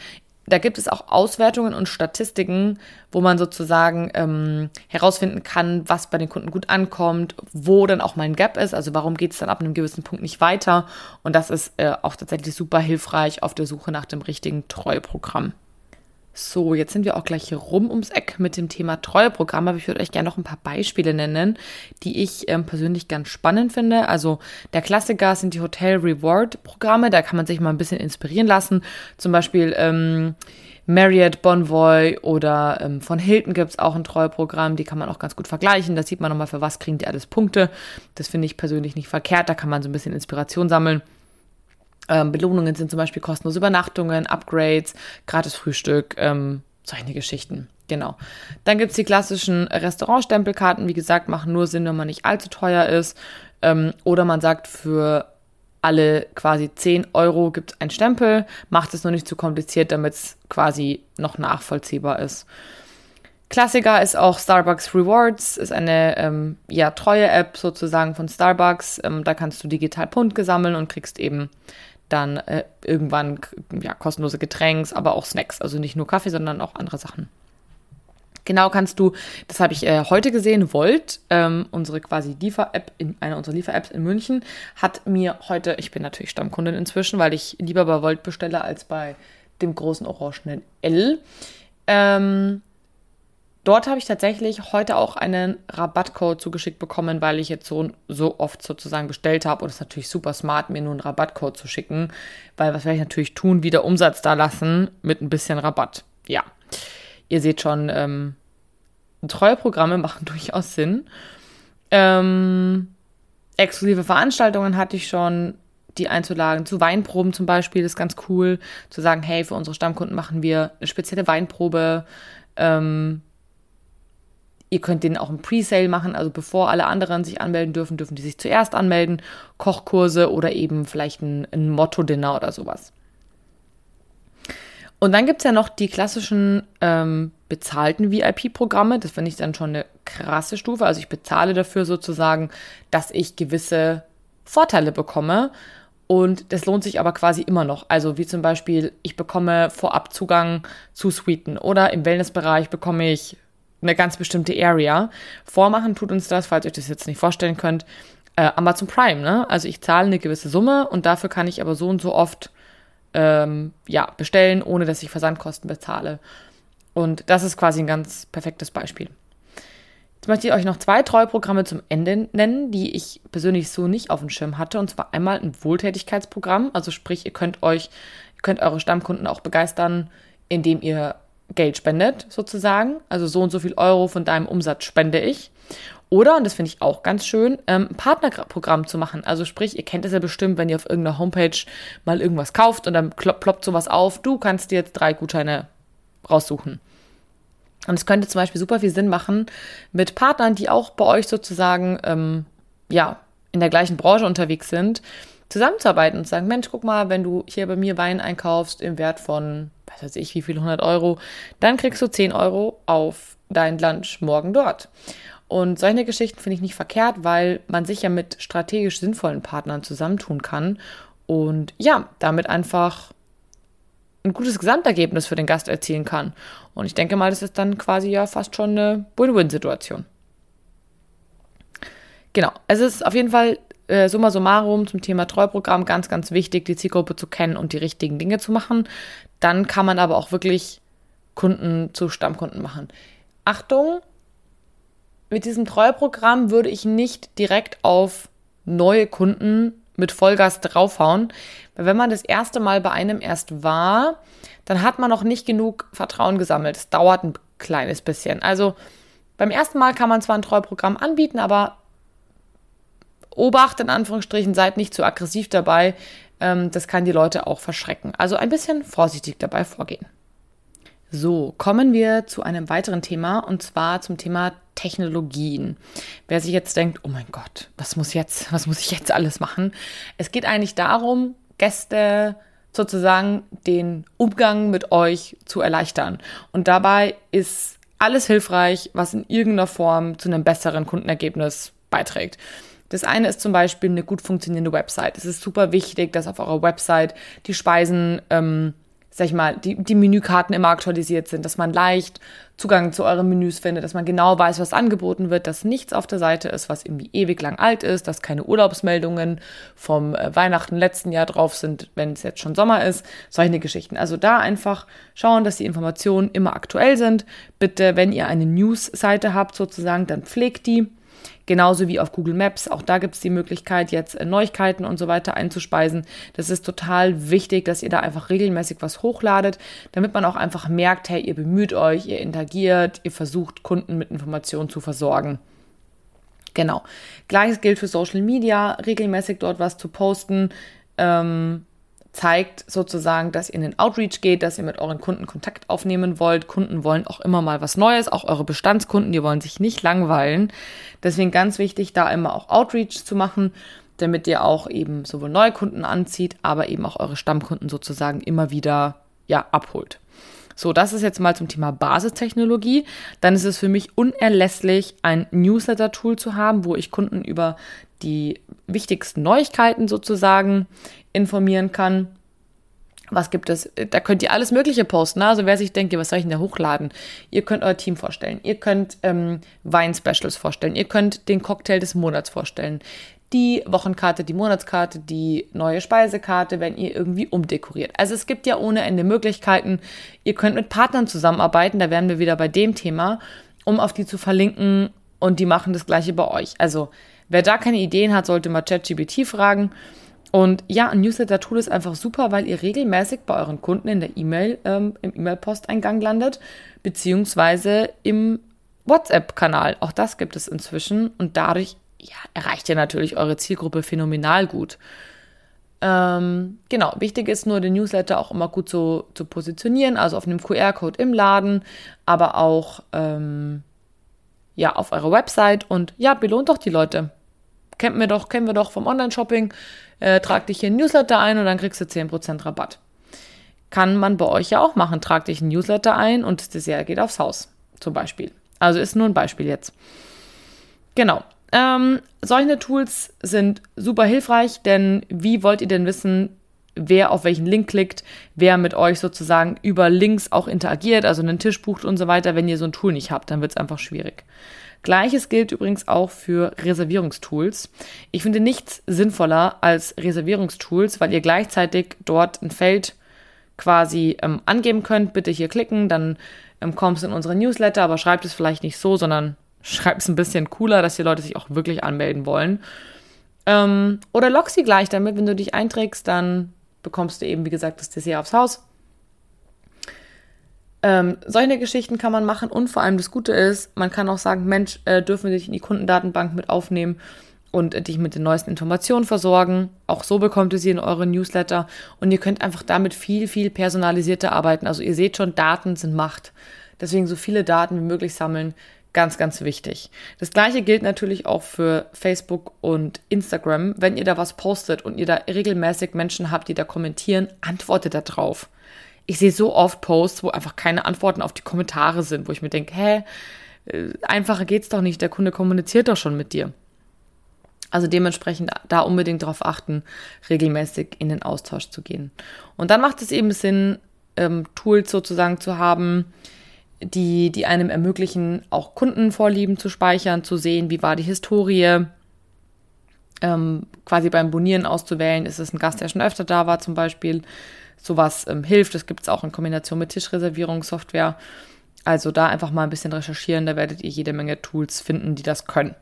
da gibt es auch Auswertungen und Statistiken, wo man sozusagen ähm, herausfinden kann, was bei den Kunden gut ankommt, wo dann auch mal ein Gap ist, also warum geht es dann ab einem gewissen Punkt nicht weiter. Und das ist äh, auch tatsächlich super hilfreich auf der Suche nach dem richtigen Treueprogramm. So, jetzt sind wir auch gleich rum ums Eck mit dem Thema Treueprogramm, aber ich würde euch gerne noch ein paar Beispiele nennen, die ich ähm, persönlich ganz spannend finde. Also der Klassiker sind die Hotel Reward Programme, da kann man sich mal ein bisschen inspirieren lassen. Zum Beispiel ähm, Marriott, Bonvoy oder ähm, von Hilton gibt es auch ein Treueprogramm, die kann man auch ganz gut vergleichen. Da sieht man nochmal, für was kriegen die alles Punkte. Das finde ich persönlich nicht verkehrt, da kann man so ein bisschen Inspiration sammeln. Ähm, Belohnungen sind zum Beispiel kostenlose Übernachtungen, Upgrades, gratis Frühstück, ähm, solche Geschichten. Genau. Dann gibt es die klassischen Restaurantstempelkarten. Wie gesagt, machen nur Sinn, wenn man nicht allzu teuer ist. Ähm, oder man sagt, für alle quasi 10 Euro gibt es einen Stempel. Macht es noch nicht zu kompliziert, damit es quasi noch nachvollziehbar ist. Klassiker ist auch Starbucks Rewards, ist eine ähm, ja, treue App sozusagen von Starbucks. Ähm, da kannst du digital Punkte sammeln und kriegst eben dann äh, irgendwann ja, kostenlose Getränks, aber auch Snacks. Also nicht nur Kaffee, sondern auch andere Sachen. Genau kannst du, das habe ich äh, heute gesehen, Volt, ähm, unsere quasi Liefer-App, eine unserer Liefer-Apps in München, hat mir heute, ich bin natürlich Stammkundin inzwischen, weil ich lieber bei Volt bestelle als bei dem großen orangenen L. Ähm, Dort habe ich tatsächlich heute auch einen Rabattcode zugeschickt bekommen, weil ich jetzt so, so oft sozusagen bestellt habe. Und es ist natürlich super smart, mir nur einen Rabattcode zu schicken, weil was werde ich natürlich tun? Wieder Umsatz da lassen mit ein bisschen Rabatt. Ja, ihr seht schon, ähm, treue Programme machen durchaus Sinn. Ähm, exklusive Veranstaltungen hatte ich schon, die einzuladen. Zu Weinproben zum Beispiel ist ganz cool, zu sagen, hey, für unsere Stammkunden machen wir eine spezielle Weinprobe. Ähm, Ihr könnt den auch im Presale machen, also bevor alle anderen sich anmelden dürfen, dürfen die sich zuerst anmelden. Kochkurse oder eben vielleicht ein, ein Motto-Dinner oder sowas. Und dann gibt es ja noch die klassischen ähm, bezahlten VIP-Programme. Das finde ich dann schon eine krasse Stufe. Also ich bezahle dafür sozusagen, dass ich gewisse Vorteile bekomme. Und das lohnt sich aber quasi immer noch. Also wie zum Beispiel, ich bekomme vorab Zugang zu Suiten oder im Wellnessbereich bekomme ich eine ganz bestimmte Area. Vormachen tut uns das, falls ihr euch das jetzt nicht vorstellen könnt, äh, Amazon Prime. Ne? Also ich zahle eine gewisse Summe und dafür kann ich aber so und so oft ähm, ja, bestellen, ohne dass ich Versandkosten bezahle. Und das ist quasi ein ganz perfektes Beispiel. Jetzt möchte ich euch noch zwei Treueprogramme zum Ende nennen, die ich persönlich so nicht auf dem Schirm hatte. Und zwar einmal ein Wohltätigkeitsprogramm. Also sprich, ihr könnt euch, ihr könnt eure Stammkunden auch begeistern, indem ihr Geld spendet, sozusagen. Also so und so viel Euro von deinem Umsatz spende ich. Oder, und das finde ich auch ganz schön, ähm, ein Partnerprogramm zu machen. Also sprich, ihr kennt es ja bestimmt, wenn ihr auf irgendeiner Homepage mal irgendwas kauft und dann ploppt sowas auf, du kannst dir jetzt drei Gutscheine raussuchen. Und es könnte zum Beispiel super viel Sinn machen mit Partnern, die auch bei euch sozusagen, ähm, ja, in der gleichen Branche unterwegs sind, zusammenzuarbeiten und zu sagen, Mensch, guck mal, wenn du hier bei mir Wein einkaufst im Wert von, was weiß ich, wie viel, 100 Euro, dann kriegst du 10 Euro auf dein Lunch morgen dort. Und solche Geschichten finde ich nicht verkehrt, weil man sich ja mit strategisch sinnvollen Partnern zusammentun kann und ja, damit einfach ein gutes Gesamtergebnis für den Gast erzielen kann. Und ich denke mal, das ist dann quasi ja fast schon eine Win-Win-Situation. Genau, es ist auf jeden Fall äh, summa summarum zum Thema Treuprogramm ganz, ganz wichtig, die Zielgruppe zu kennen und die richtigen Dinge zu machen. Dann kann man aber auch wirklich Kunden zu Stammkunden machen. Achtung, mit diesem Treueprogramm würde ich nicht direkt auf neue Kunden mit Vollgas draufhauen, weil wenn man das erste Mal bei einem erst war, dann hat man noch nicht genug Vertrauen gesammelt. Es dauert ein kleines bisschen. Also beim ersten Mal kann man zwar ein Treueprogramm anbieten, aber Obacht in Anführungsstrichen, seid nicht zu aggressiv dabei. Ähm, das kann die Leute auch verschrecken. Also ein bisschen vorsichtig dabei vorgehen. So, kommen wir zu einem weiteren Thema und zwar zum Thema Technologien. Wer sich jetzt denkt, oh mein Gott, was muss jetzt, was muss ich jetzt alles machen? Es geht eigentlich darum, Gäste sozusagen den Umgang mit euch zu erleichtern. Und dabei ist alles hilfreich, was in irgendeiner Form zu einem besseren Kundenergebnis beiträgt. Das eine ist zum Beispiel eine gut funktionierende Website. Es ist super wichtig, dass auf eurer Website die Speisen ähm, sag ich mal, die, die Menükarten immer aktualisiert sind, dass man leicht Zugang zu euren Menüs findet, dass man genau weiß, was angeboten wird, dass nichts auf der Seite ist, was irgendwie ewig lang alt ist, dass keine Urlaubsmeldungen vom äh, Weihnachten letzten Jahr drauf sind, wenn es jetzt schon Sommer ist, solche Geschichten. Also da einfach schauen, dass die Informationen immer aktuell sind. Bitte, wenn ihr eine News-Seite habt sozusagen, dann pflegt die Genauso wie auf Google Maps. Auch da gibt es die Möglichkeit, jetzt äh, Neuigkeiten und so weiter einzuspeisen. Das ist total wichtig, dass ihr da einfach regelmäßig was hochladet, damit man auch einfach merkt, hey, ihr bemüht euch, ihr interagiert, ihr versucht, Kunden mit Informationen zu versorgen. Genau. Gleiches gilt für Social Media, regelmäßig dort was zu posten. Ähm, zeigt sozusagen, dass ihr in den Outreach geht, dass ihr mit euren Kunden Kontakt aufnehmen wollt. Kunden wollen auch immer mal was Neues, auch eure Bestandskunden, die wollen sich nicht langweilen. Deswegen ganz wichtig, da immer auch Outreach zu machen, damit ihr auch eben sowohl neue Kunden anzieht, aber eben auch eure Stammkunden sozusagen immer wieder ja abholt. So, das ist jetzt mal zum Thema Basistechnologie. Dann ist es für mich unerlässlich, ein Newsletter-Tool zu haben, wo ich Kunden über die wichtigsten Neuigkeiten sozusagen informieren kann. Was gibt es? Da könnt ihr alles Mögliche posten. Ne? Also wer sich denkt, was soll ich denn da hochladen? Ihr könnt euer Team vorstellen. Ihr könnt ähm, Wein-Specials vorstellen. Ihr könnt den Cocktail des Monats vorstellen. Die Wochenkarte, die Monatskarte, die neue Speisekarte, wenn ihr irgendwie umdekoriert. Also es gibt ja ohne Ende Möglichkeiten. Ihr könnt mit Partnern zusammenarbeiten. Da wären wir wieder bei dem Thema, um auf die zu verlinken und die machen das gleiche bei euch. Also wer da keine Ideen hat, sollte mal ChatGPT fragen. Und ja, ein Newsletter-Tool ist einfach super, weil ihr regelmäßig bei euren Kunden in der E-Mail, ähm, im E-Mail-Posteingang landet, beziehungsweise im WhatsApp-Kanal. Auch das gibt es inzwischen und dadurch ja, erreicht ihr natürlich eure Zielgruppe phänomenal gut. Ähm, genau, wichtig ist nur, den Newsletter auch immer gut zu, zu positionieren, also auf einem QR-Code im Laden, aber auch ähm, ja, auf eurer Website und ja, belohnt doch die Leute. Kennen wir doch, kennen wir doch vom Online-Shopping äh, trag dich hier in Newsletter ein und dann kriegst du 10% Rabatt. Kann man bei euch ja auch machen. Trag dich in Newsletter ein und das Dessert geht aufs Haus, zum Beispiel. Also ist nur ein Beispiel jetzt. Genau. Ähm, solche Tools sind super hilfreich, denn wie wollt ihr denn wissen, wer auf welchen Link klickt, wer mit euch sozusagen über Links auch interagiert, also einen Tisch bucht und so weiter, wenn ihr so ein Tool nicht habt, dann wird es einfach schwierig. Gleiches gilt übrigens auch für Reservierungstools. Ich finde nichts sinnvoller als Reservierungstools, weil ihr gleichzeitig dort ein Feld quasi ähm, angeben könnt. Bitte hier klicken, dann ähm, du in unsere Newsletter, aber schreibt es vielleicht nicht so, sondern schreibt es ein bisschen cooler, dass die Leute sich auch wirklich anmelden wollen. Ähm, oder lock sie gleich damit, wenn du dich einträgst, dann bekommst du eben, wie gesagt, das Dessert aufs Haus. Ähm, solche Geschichten kann man machen und vor allem das Gute ist, man kann auch sagen, Mensch, äh, dürfen wir dich in die Kundendatenbank mit aufnehmen und äh, dich mit den neuesten Informationen versorgen. Auch so bekommt ihr sie in eure Newsletter und ihr könnt einfach damit viel, viel personalisierter arbeiten. Also ihr seht schon, Daten sind Macht. Deswegen so viele Daten wie möglich sammeln, ganz, ganz wichtig. Das gleiche gilt natürlich auch für Facebook und Instagram. Wenn ihr da was postet und ihr da regelmäßig Menschen habt, die da kommentieren, antwortet da drauf ich sehe so oft Posts, wo einfach keine Antworten auf die Kommentare sind, wo ich mir denke, hä, äh, einfacher geht's doch nicht, der Kunde kommuniziert doch schon mit dir. Also dementsprechend da unbedingt darauf achten, regelmäßig in den Austausch zu gehen. Und dann macht es eben Sinn, ähm, Tools sozusagen zu haben, die, die einem ermöglichen, auch Kundenvorlieben zu speichern, zu sehen, wie war die Historie, ähm, quasi beim Bonieren auszuwählen, ist es ein Gast, der schon öfter da war zum Beispiel, sowas ähm, hilft. Das gibt es auch in Kombination mit Tischreservierungssoftware. Also da einfach mal ein bisschen recherchieren, da werdet ihr jede Menge Tools finden, die das können.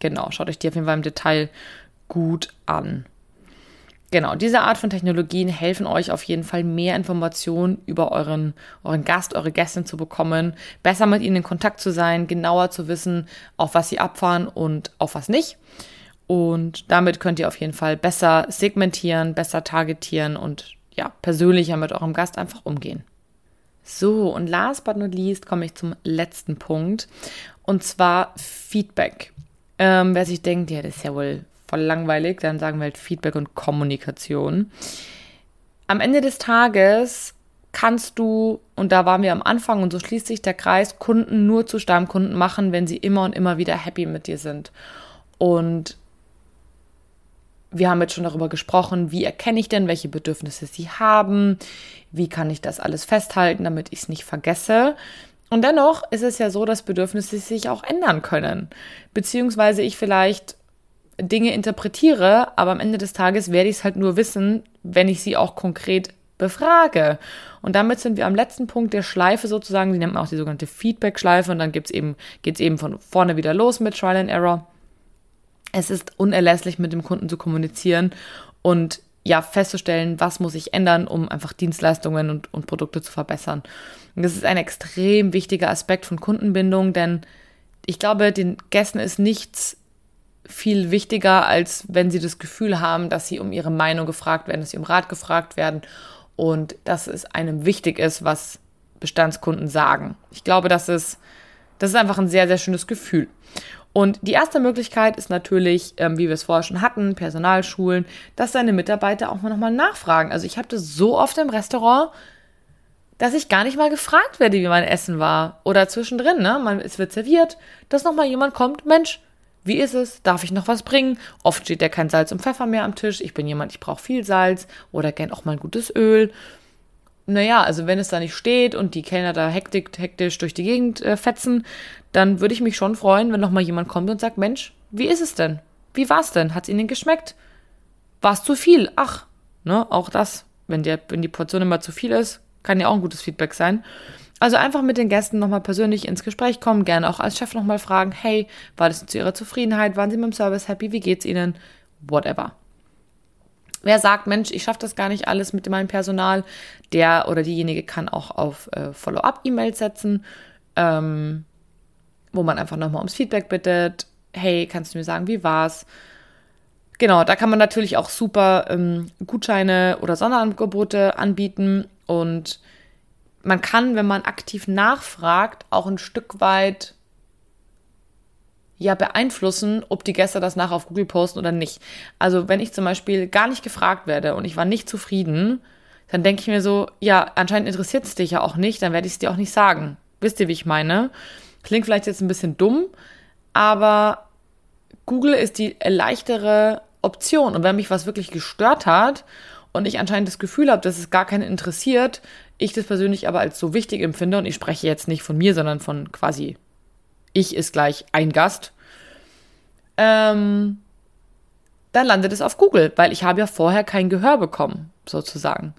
Genau, schaut euch die auf jeden Fall im Detail gut an. Genau, diese Art von Technologien helfen euch auf jeden Fall mehr Informationen über euren, euren Gast, eure Gästin zu bekommen, besser mit ihnen in Kontakt zu sein, genauer zu wissen, auf was sie abfahren und auf was nicht. Und damit könnt ihr auf jeden Fall besser segmentieren, besser targetieren und ja, persönlicher mit eurem Gast einfach umgehen. So, und last but not least komme ich zum letzten Punkt. Und zwar Feedback. Ähm, wer sich denkt, ja, das ist ja wohl voll langweilig, dann sagen wir halt Feedback und Kommunikation. Am Ende des Tages kannst du, und da waren wir am Anfang und so schließt sich der Kreis, Kunden nur zu Stammkunden machen, wenn sie immer und immer wieder happy mit dir sind. Und wir haben jetzt schon darüber gesprochen, wie erkenne ich denn, welche Bedürfnisse sie haben, wie kann ich das alles festhalten, damit ich es nicht vergesse. Und dennoch ist es ja so, dass Bedürfnisse sich auch ändern können, beziehungsweise ich vielleicht Dinge interpretiere, aber am Ende des Tages werde ich es halt nur wissen, wenn ich sie auch konkret befrage. Und damit sind wir am letzten Punkt der Schleife sozusagen, die nennt man auch die sogenannte Feedback-Schleife und dann gibt's eben, geht's eben von vorne wieder los mit Trial and Error. Es ist unerlässlich, mit dem Kunden zu kommunizieren und ja, festzustellen, was muss ich ändern, um einfach Dienstleistungen und, und Produkte zu verbessern. Und das ist ein extrem wichtiger Aspekt von Kundenbindung, denn ich glaube, den Gästen ist nichts viel wichtiger, als wenn sie das Gefühl haben, dass sie um ihre Meinung gefragt werden, dass sie um Rat gefragt werden und dass es einem wichtig ist, was Bestandskunden sagen. Ich glaube, das ist, das ist einfach ein sehr, sehr schönes Gefühl. Und die erste Möglichkeit ist natürlich, ähm, wie wir es vorher schon hatten, Personalschulen, dass deine Mitarbeiter auch mal nochmal nachfragen. Also ich habe das so oft im Restaurant, dass ich gar nicht mal gefragt werde, wie mein Essen war. Oder zwischendrin, ne? Man, es wird serviert, dass nochmal jemand kommt, Mensch, wie ist es? Darf ich noch was bringen? Oft steht ja kein Salz und Pfeffer mehr am Tisch. Ich bin jemand, ich brauche viel Salz oder gern auch mal ein gutes Öl. Naja, also wenn es da nicht steht und die Kellner da hektisch, hektisch durch die Gegend äh, fetzen, dann würde ich mich schon freuen, wenn noch mal jemand kommt und sagt, Mensch, wie ist es denn? Wie war es denn? Hat es Ihnen geschmeckt? War es zu viel? Ach, ne, auch das, wenn, der, wenn die Portion immer zu viel ist, kann ja auch ein gutes Feedback sein. Also einfach mit den Gästen nochmal persönlich ins Gespräch kommen, gerne auch als Chef nochmal fragen, hey, war das zu Ihrer Zufriedenheit? Waren Sie mit dem Service happy? Wie geht's Ihnen? Whatever. Wer sagt, Mensch, ich schaffe das gar nicht alles mit meinem Personal, der oder diejenige kann auch auf äh, Follow-up-E-Mails setzen, ähm, wo man einfach nochmal ums Feedback bittet. Hey, kannst du mir sagen, wie war's? Genau, da kann man natürlich auch super ähm, Gutscheine oder Sonderangebote anbieten und man kann, wenn man aktiv nachfragt, auch ein Stück weit ja beeinflussen, ob die Gäste das nachher auf Google posten oder nicht. Also wenn ich zum Beispiel gar nicht gefragt werde und ich war nicht zufrieden, dann denke ich mir so, ja, anscheinend interessiert es dich ja auch nicht, dann werde ich es dir auch nicht sagen. Wisst ihr, wie ich meine? Klingt vielleicht jetzt ein bisschen dumm, aber Google ist die leichtere Option. Und wenn mich was wirklich gestört hat und ich anscheinend das Gefühl habe, dass es gar keinen interessiert, ich das persönlich aber als so wichtig empfinde, und ich spreche jetzt nicht von mir, sondern von quasi ich ist gleich ein Gast, ähm, dann landet es auf Google, weil ich habe ja vorher kein Gehör bekommen, sozusagen.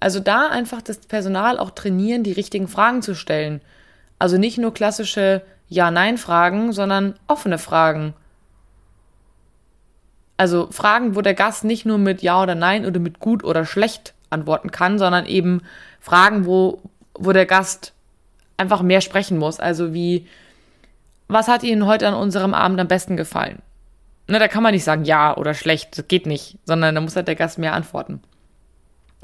Also da einfach das Personal auch trainieren, die richtigen Fragen zu stellen. Also nicht nur klassische Ja-Nein-Fragen, sondern offene Fragen. Also Fragen, wo der Gast nicht nur mit Ja oder Nein oder mit gut oder schlecht antworten kann, sondern eben Fragen, wo, wo der Gast einfach mehr sprechen muss. Also wie, was hat Ihnen heute an unserem Abend am besten gefallen? Ne, da kann man nicht sagen ja oder schlecht, das geht nicht, sondern da muss halt der Gast mehr antworten.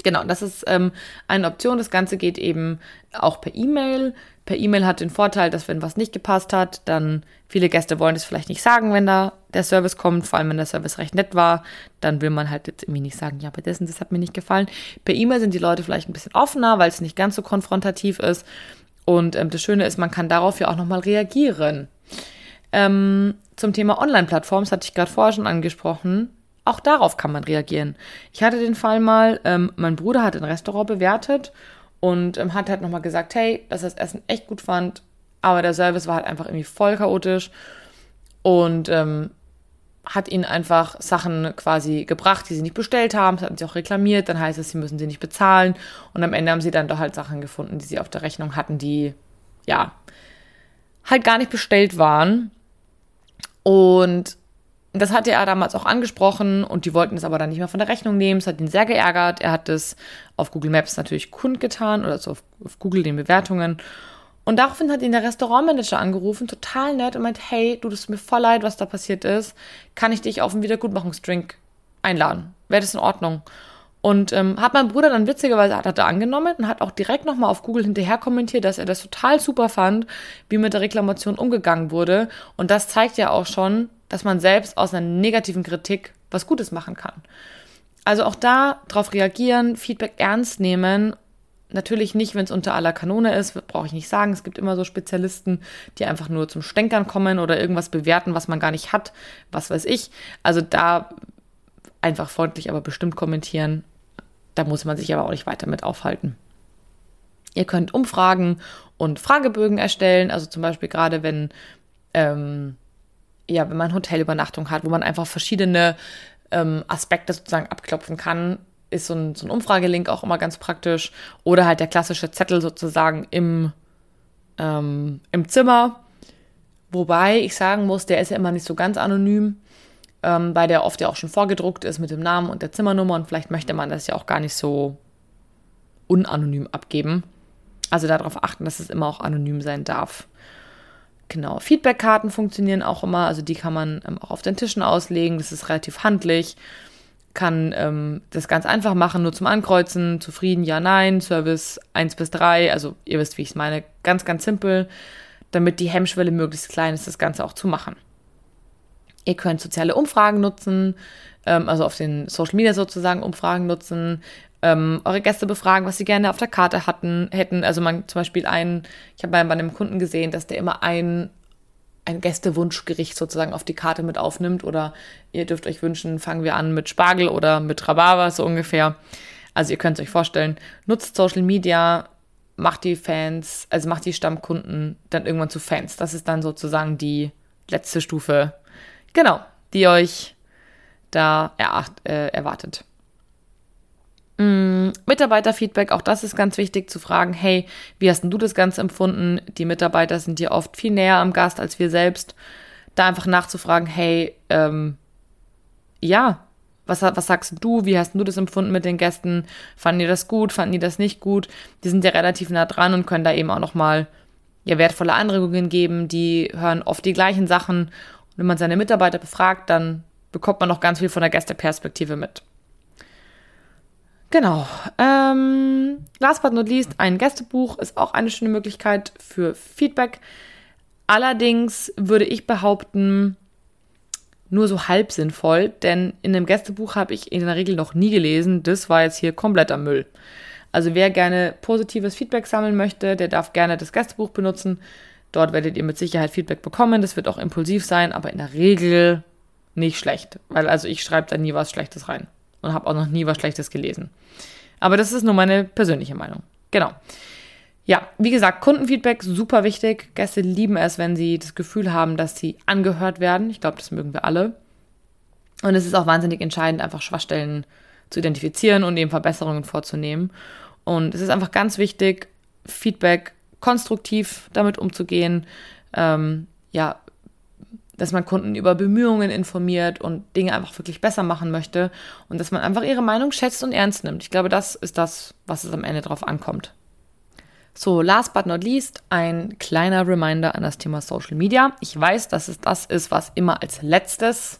Genau, das ist ähm, eine Option. Das Ganze geht eben auch per E-Mail. Per E-Mail hat den Vorteil, dass wenn was nicht gepasst hat, dann viele Gäste wollen es vielleicht nicht sagen, wenn da der Service kommt, vor allem wenn der Service recht nett war, dann will man halt jetzt irgendwie nicht sagen, ja, bei dessen, das hat mir nicht gefallen. Per E-Mail sind die Leute vielleicht ein bisschen offener, weil es nicht ganz so konfrontativ ist. Und ähm, das Schöne ist, man kann darauf ja auch nochmal reagieren. Ähm, zum Thema Online-Plattformen, das hatte ich gerade vorher schon angesprochen, auch darauf kann man reagieren. Ich hatte den Fall mal, ähm, mein Bruder hat ein Restaurant bewertet und ähm, hat halt nochmal gesagt, hey, dass er das Essen echt gut fand, aber der Service war halt einfach irgendwie voll chaotisch und ähm, hat ihnen einfach Sachen quasi gebracht, die sie nicht bestellt haben. Das hatten sie auch reklamiert. Dann heißt es, sie müssen sie nicht bezahlen. Und am Ende haben sie dann doch halt Sachen gefunden, die sie auf der Rechnung hatten, die ja, halt gar nicht bestellt waren. Und das hatte er damals auch angesprochen und die wollten es aber dann nicht mehr von der Rechnung nehmen. Es hat ihn sehr geärgert. Er hat es auf Google Maps natürlich kundgetan oder so auf, auf Google den Bewertungen. Und daraufhin hat ihn der Restaurantmanager angerufen, total nett und meint, hey, du, das ist mir voll leid, was da passiert ist. Kann ich dich auf einen Wiedergutmachungsdrink einladen? Wäre das in Ordnung? Und ähm, hat mein Bruder dann witzigerweise hat er da angenommen und hat auch direkt nochmal auf Google hinterher kommentiert, dass er das total super fand, wie mit der Reklamation umgegangen wurde. Und das zeigt ja auch schon, dass man selbst aus einer negativen Kritik was Gutes machen kann. Also auch da drauf reagieren, Feedback ernst nehmen. Natürlich nicht, wenn es unter aller Kanone ist, brauche ich nicht sagen. Es gibt immer so Spezialisten, die einfach nur zum Stänkern kommen oder irgendwas bewerten, was man gar nicht hat, was weiß ich. Also da einfach freundlich, aber bestimmt kommentieren da muss man sich aber auch nicht weiter mit aufhalten. Ihr könnt Umfragen und Fragebögen erstellen, also zum Beispiel gerade wenn, ähm, ja, wenn man Hotelübernachtung hat, wo man einfach verschiedene ähm, Aspekte sozusagen abklopfen kann, ist so ein, so ein Umfragelink auch immer ganz praktisch. Oder halt der klassische Zettel sozusagen im, ähm, im Zimmer. Wobei ich sagen muss, der ist ja immer nicht so ganz anonym ähm, weil der oft ja auch schon vorgedruckt ist mit dem Namen und der Zimmernummer und vielleicht möchte man das ja auch gar nicht so unanonym abgeben. Also darauf achten, dass es immer auch anonym sein darf. Genau, Feedbackkarten funktionieren auch immer, also die kann man ähm, auch auf den Tischen auslegen, das ist relativ handlich, kann ähm, das ganz einfach machen, nur zum Ankreuzen, zufrieden, ja, nein, Service 1 bis 3, also ihr wisst, wie ich es meine, ganz, ganz simpel, damit die Hemmschwelle möglichst klein ist, das Ganze auch zu machen. Ihr könnt soziale Umfragen nutzen, ähm, also auf den Social Media sozusagen Umfragen nutzen, ähm, eure Gäste befragen, was sie gerne auf der Karte hatten, hätten. Also man zum Beispiel einen, ich habe bei, einem Kunden gesehen, dass der immer ein, ein Gästewunschgericht sozusagen auf die Karte mit aufnimmt oder ihr dürft euch wünschen, fangen wir an mit Spargel oder mit Rhabarber, so ungefähr. Also ihr könnt es euch vorstellen, nutzt Social Media, macht die Fans, also macht die Stammkunden dann irgendwann zu Fans. Das ist dann sozusagen die letzte Stufe Genau, die euch da eracht, äh, erwartet. Mm, Mitarbeiterfeedback, auch das ist ganz wichtig zu fragen, hey, wie hast denn du das Ganze empfunden? Die Mitarbeiter sind ja oft viel näher am Gast als wir selbst. Da einfach nachzufragen, hey, ähm, ja, was, was sagst du? Wie hast du das empfunden mit den Gästen? Fanden die das gut? Fanden die das nicht gut? Die sind ja relativ nah dran und können da eben auch nochmal ja, wertvolle Anregungen geben. Die hören oft die gleichen Sachen wenn man seine Mitarbeiter befragt, dann bekommt man noch ganz viel von der Gästeperspektive mit. Genau. Ähm, last but not least, ein Gästebuch ist auch eine schöne Möglichkeit für Feedback. Allerdings würde ich behaupten, nur so halb sinnvoll, denn in einem Gästebuch habe ich in der Regel noch nie gelesen. Das war jetzt hier kompletter Müll. Also wer gerne positives Feedback sammeln möchte, der darf gerne das Gästebuch benutzen. Dort werdet ihr mit Sicherheit Feedback bekommen. Das wird auch impulsiv sein, aber in der Regel nicht schlecht. Weil also ich schreibe da nie was Schlechtes rein und habe auch noch nie was Schlechtes gelesen. Aber das ist nur meine persönliche Meinung. Genau. Ja, wie gesagt, Kundenfeedback super wichtig. Gäste lieben es, wenn sie das Gefühl haben, dass sie angehört werden. Ich glaube, das mögen wir alle. Und es ist auch wahnsinnig entscheidend, einfach Schwachstellen zu identifizieren und eben Verbesserungen vorzunehmen. Und es ist einfach ganz wichtig, Feedback konstruktiv damit umzugehen, ähm, ja, dass man Kunden über Bemühungen informiert und Dinge einfach wirklich besser machen möchte und dass man einfach ihre Meinung schätzt und ernst nimmt. Ich glaube, das ist das, was es am Ende drauf ankommt. So, last but not least, ein kleiner Reminder an das Thema Social Media. Ich weiß, dass es das ist, was immer als letztes,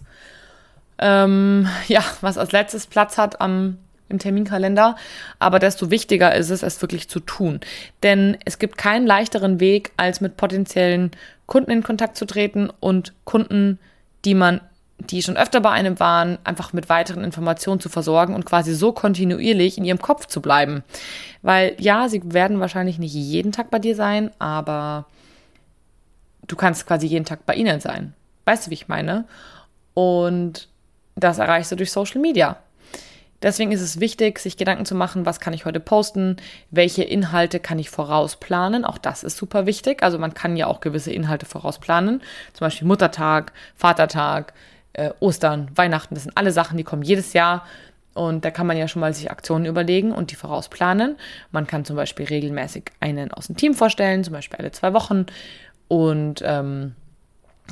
ähm, ja, was als letztes Platz hat am im Terminkalender, aber desto wichtiger ist es, es wirklich zu tun. Denn es gibt keinen leichteren Weg, als mit potenziellen Kunden in Kontakt zu treten und Kunden, die man, die schon öfter bei einem waren, einfach mit weiteren Informationen zu versorgen und quasi so kontinuierlich in ihrem Kopf zu bleiben. Weil ja, sie werden wahrscheinlich nicht jeden Tag bei dir sein, aber du kannst quasi jeden Tag bei ihnen sein. Weißt du, wie ich meine? Und das erreichst du durch Social Media. Deswegen ist es wichtig, sich Gedanken zu machen, was kann ich heute posten, welche Inhalte kann ich vorausplanen. Auch das ist super wichtig. Also man kann ja auch gewisse Inhalte vorausplanen. Zum Beispiel Muttertag, Vatertag, äh, Ostern, Weihnachten. Das sind alle Sachen, die kommen jedes Jahr. Und da kann man ja schon mal sich Aktionen überlegen und die vorausplanen. Man kann zum Beispiel regelmäßig einen aus dem Team vorstellen, zum Beispiel alle zwei Wochen. Und ähm,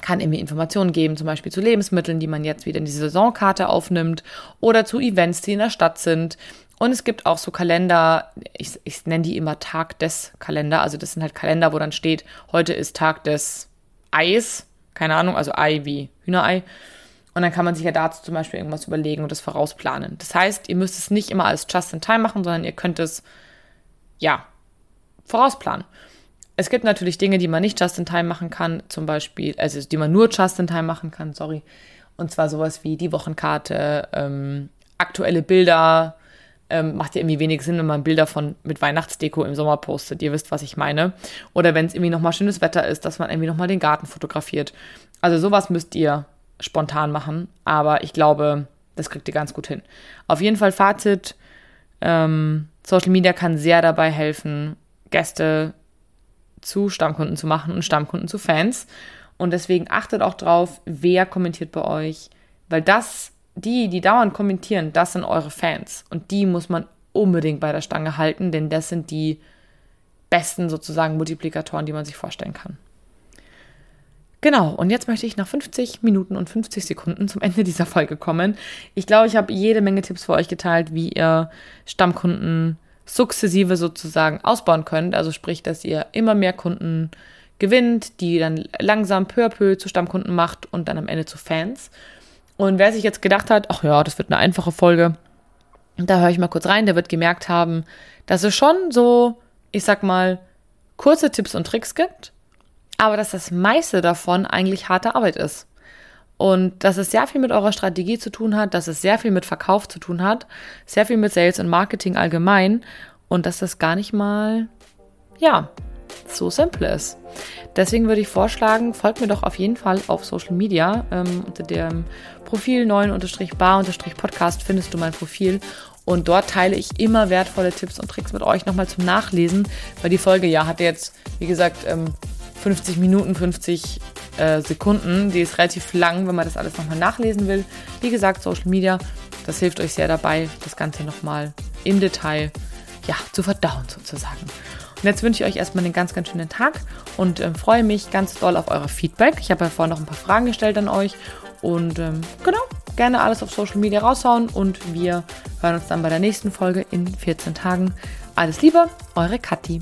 kann irgendwie Informationen geben, zum Beispiel zu Lebensmitteln, die man jetzt wieder in die Saisonkarte aufnimmt oder zu Events, die in der Stadt sind. Und es gibt auch so Kalender, ich, ich nenne die immer Tag des Kalender. Also das sind halt Kalender, wo dann steht, heute ist Tag des Eis. Keine Ahnung, also Ei wie Hühnerei. Und dann kann man sich ja dazu zum Beispiel irgendwas überlegen und das vorausplanen. Das heißt, ihr müsst es nicht immer als Just in Time machen, sondern ihr könnt es, ja, vorausplanen. Es gibt natürlich Dinge, die man nicht Just in Time machen kann, zum Beispiel, also die man nur Just in Time machen kann, sorry. Und zwar sowas wie die Wochenkarte, ähm, aktuelle Bilder. Ähm, macht ja irgendwie wenig Sinn, wenn man Bilder von mit Weihnachtsdeko im Sommer postet. Ihr wisst, was ich meine. Oder wenn es irgendwie nochmal schönes Wetter ist, dass man irgendwie nochmal den Garten fotografiert. Also sowas müsst ihr spontan machen, aber ich glaube, das kriegt ihr ganz gut hin. Auf jeden Fall Fazit, ähm, Social Media kann sehr dabei helfen, Gäste zu Stammkunden zu machen und Stammkunden zu Fans. Und deswegen achtet auch drauf, wer kommentiert bei euch, weil das, die, die dauernd kommentieren, das sind eure Fans. Und die muss man unbedingt bei der Stange halten, denn das sind die besten sozusagen Multiplikatoren, die man sich vorstellen kann. Genau, und jetzt möchte ich nach 50 Minuten und 50 Sekunden zum Ende dieser Folge kommen. Ich glaube, ich habe jede Menge Tipps für euch geteilt, wie ihr Stammkunden sukzessive sozusagen ausbauen könnt. Also sprich, dass ihr immer mehr Kunden gewinnt, die dann langsam peu à peu zu Stammkunden macht und dann am Ende zu Fans. Und wer sich jetzt gedacht hat, ach ja, das wird eine einfache Folge, da höre ich mal kurz rein, der wird gemerkt haben, dass es schon so, ich sag mal, kurze Tipps und Tricks gibt, aber dass das meiste davon eigentlich harte Arbeit ist. Und dass es sehr viel mit eurer Strategie zu tun hat, dass es sehr viel mit Verkauf zu tun hat, sehr viel mit Sales und Marketing allgemein und dass das gar nicht mal, ja, so simpel ist. Deswegen würde ich vorschlagen, folgt mir doch auf jeden Fall auf Social Media. Ähm, unter dem Profil 9-bar-podcast findest du mein Profil und dort teile ich immer wertvolle Tipps und Tricks mit euch nochmal zum Nachlesen, weil die Folge ja hat jetzt, wie gesagt, ähm, 50 Minuten, 50 äh, Sekunden. Die ist relativ lang, wenn man das alles nochmal nachlesen will. Wie gesagt, Social Media, das hilft euch sehr dabei, das Ganze nochmal im Detail ja, zu verdauen sozusagen. Und jetzt wünsche ich euch erstmal einen ganz, ganz schönen Tag und äh, freue mich ganz doll auf euer Feedback. Ich habe ja vorhin noch ein paar Fragen gestellt an euch und ähm, genau, gerne alles auf Social Media raushauen und wir hören uns dann bei der nächsten Folge in 14 Tagen. Alles Liebe, eure Kathi.